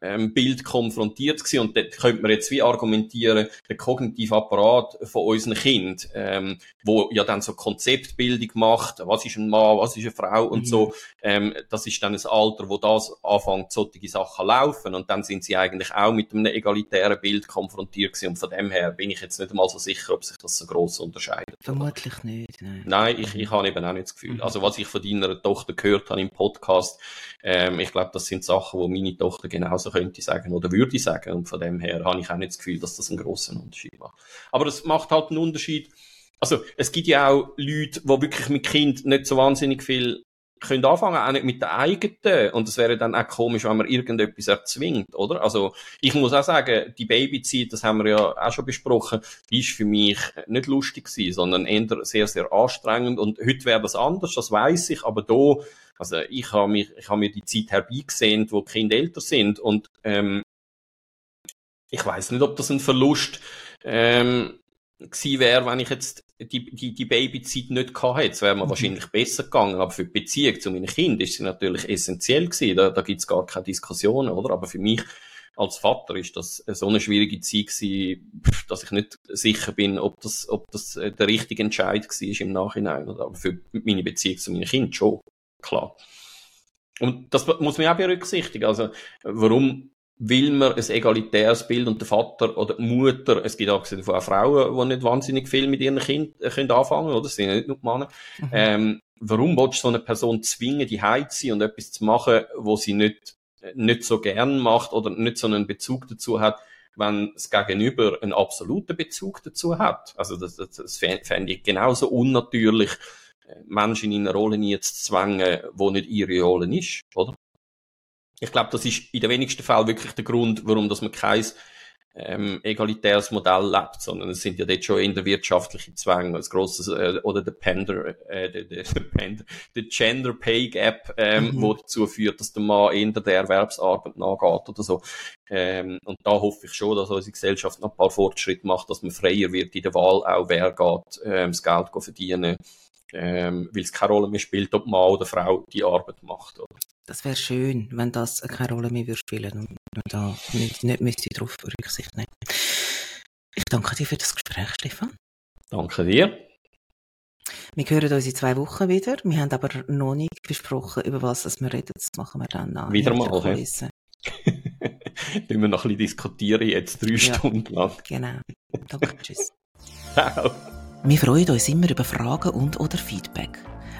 ähm, Bild konfrontiert gewesen. Und dort könnte man jetzt wie argumentieren, der kognitive Apparat von unseren Kind, ähm, wo ja dann so Konzeptbildung macht, was ist ein Mann, was ist eine Frau und mhm. so, ähm, das ist dann ein Alter, wo das anfängt, solche Sachen laufen und dann sind sie eigentlich auch mit einem egalitären Bild konfrontiert gewesen. und von dem her bin ich jetzt nicht einmal so sicher, ob sich das so gross unterscheidet. Vermutlich nicht, nein. Nein, ich, ich habe eben auch nicht das Gefühl. Mhm. Also was ich von deiner Tochter gehört habe im Podcast, ähm, ich glaube, das sind Sachen, wo meine Tochter genauso könnte sagen oder würde sagen. Und von dem her habe ich auch nicht das Gefühl, dass das einen großen Unterschied macht. Aber es macht halt einen Unterschied. Also, es gibt ja auch Leute, die wirklich mit Kind nicht so wahnsinnig viel können anfangen, auch nicht mit der eigenen. Und es wäre dann auch komisch, wenn man irgendetwas erzwingt, oder? Also, ich muss auch sagen, die Babyzeit, das haben wir ja auch schon besprochen, die ist für mich nicht lustig gewesen, sondern eher sehr, sehr anstrengend. Und heute wäre das anders, das weiß ich, aber da, also ich habe mir, ich habe mir die Zeit herbeigesehen, wo die Kinder älter sind und ähm, ich weiß nicht, ob das ein Verlust ähm, gewesen wäre, wenn ich jetzt die, die, die Babyzeit nicht gehabt hätte. Wäre mir mhm. wahrscheinlich besser gegangen. Aber für die Beziehung zu meinen Kindern ist sie natürlich essentiell gewesen. Da, da gibt es gar keine Diskussion, oder? Aber für mich als Vater ist das so eine schwierige Zeit gewesen, dass ich nicht sicher bin, ob das, ob das der richtige Entscheid war im Nachhinein. Aber für meine Beziehung zu meinen Kindern schon klar. Und das muss man auch berücksichtigen. Also, warum will man ein egalitäres Bild und der Vater oder die Mutter, es gibt auch von Frauen, die nicht wahnsinnig viel mit ihren Kindern äh, können anfangen oder? Das sind ja nicht nur Männer. Mhm. Ähm, warum willst du so eine Person zwingen, die Heiz und etwas zu machen, wo sie nicht, nicht so gern macht oder nicht so einen Bezug dazu hat? wenn das Gegenüber einen absoluten Bezug dazu hat. Also das, das, das fände ich genauso unnatürlich, Menschen in eine Rolle nie zu zwängen, wo nicht ihre Rolle ist, oder? Ich glaube, das ist in den wenigsten Fällen wirklich der Grund, warum dass man kein ähm, egalitäres Modell lebt, sondern es sind ja dort schon in der wirtschaftlichen Zwänge, als grosses, äh, oder der Pender, äh, der, der, der, Pender, der Gender Pay Gap, ähm, mhm. wo dazu führt, dass der Mann in der Erwerbsarbeit nachgeht oder so. Ähm, und da hoffe ich schon, dass unsere Gesellschaft noch ein paar Fortschritte macht, dass man freier wird in der Wahl, auch wer geht, ähm, das Geld verdienen ähm, weil es keine Rolle mehr spielt, ob Mann oder Frau die Arbeit macht. Oder? Das wäre schön, wenn das keine Rolle mehr würde spielen und man da nicht, nicht müsste darauf Rücksicht nehmen. Ich danke dir für das Gespräch, Stefan. Danke dir. Wir hören uns in zwei Wochen wieder. Wir haben aber noch nicht besprochen, über was wir reden. Das machen wir dann nach. Wieder mal, okay. <laughs> Wenn wir noch ein bisschen diskutieren, jetzt drei ja, Stunden lang. Genau. Danke, tschüss. <laughs> Ciao. Wir freuen uns immer über Fragen und oder Feedback.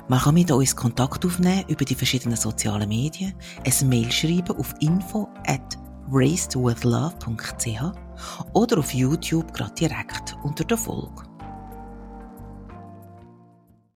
Man kann mit uns Kontakt aufnehmen über die verschiedenen sozialen Medien, ein Mail schreiben auf info at racedwithlove.ch oder auf YouTube gerade direkt unter der Folge.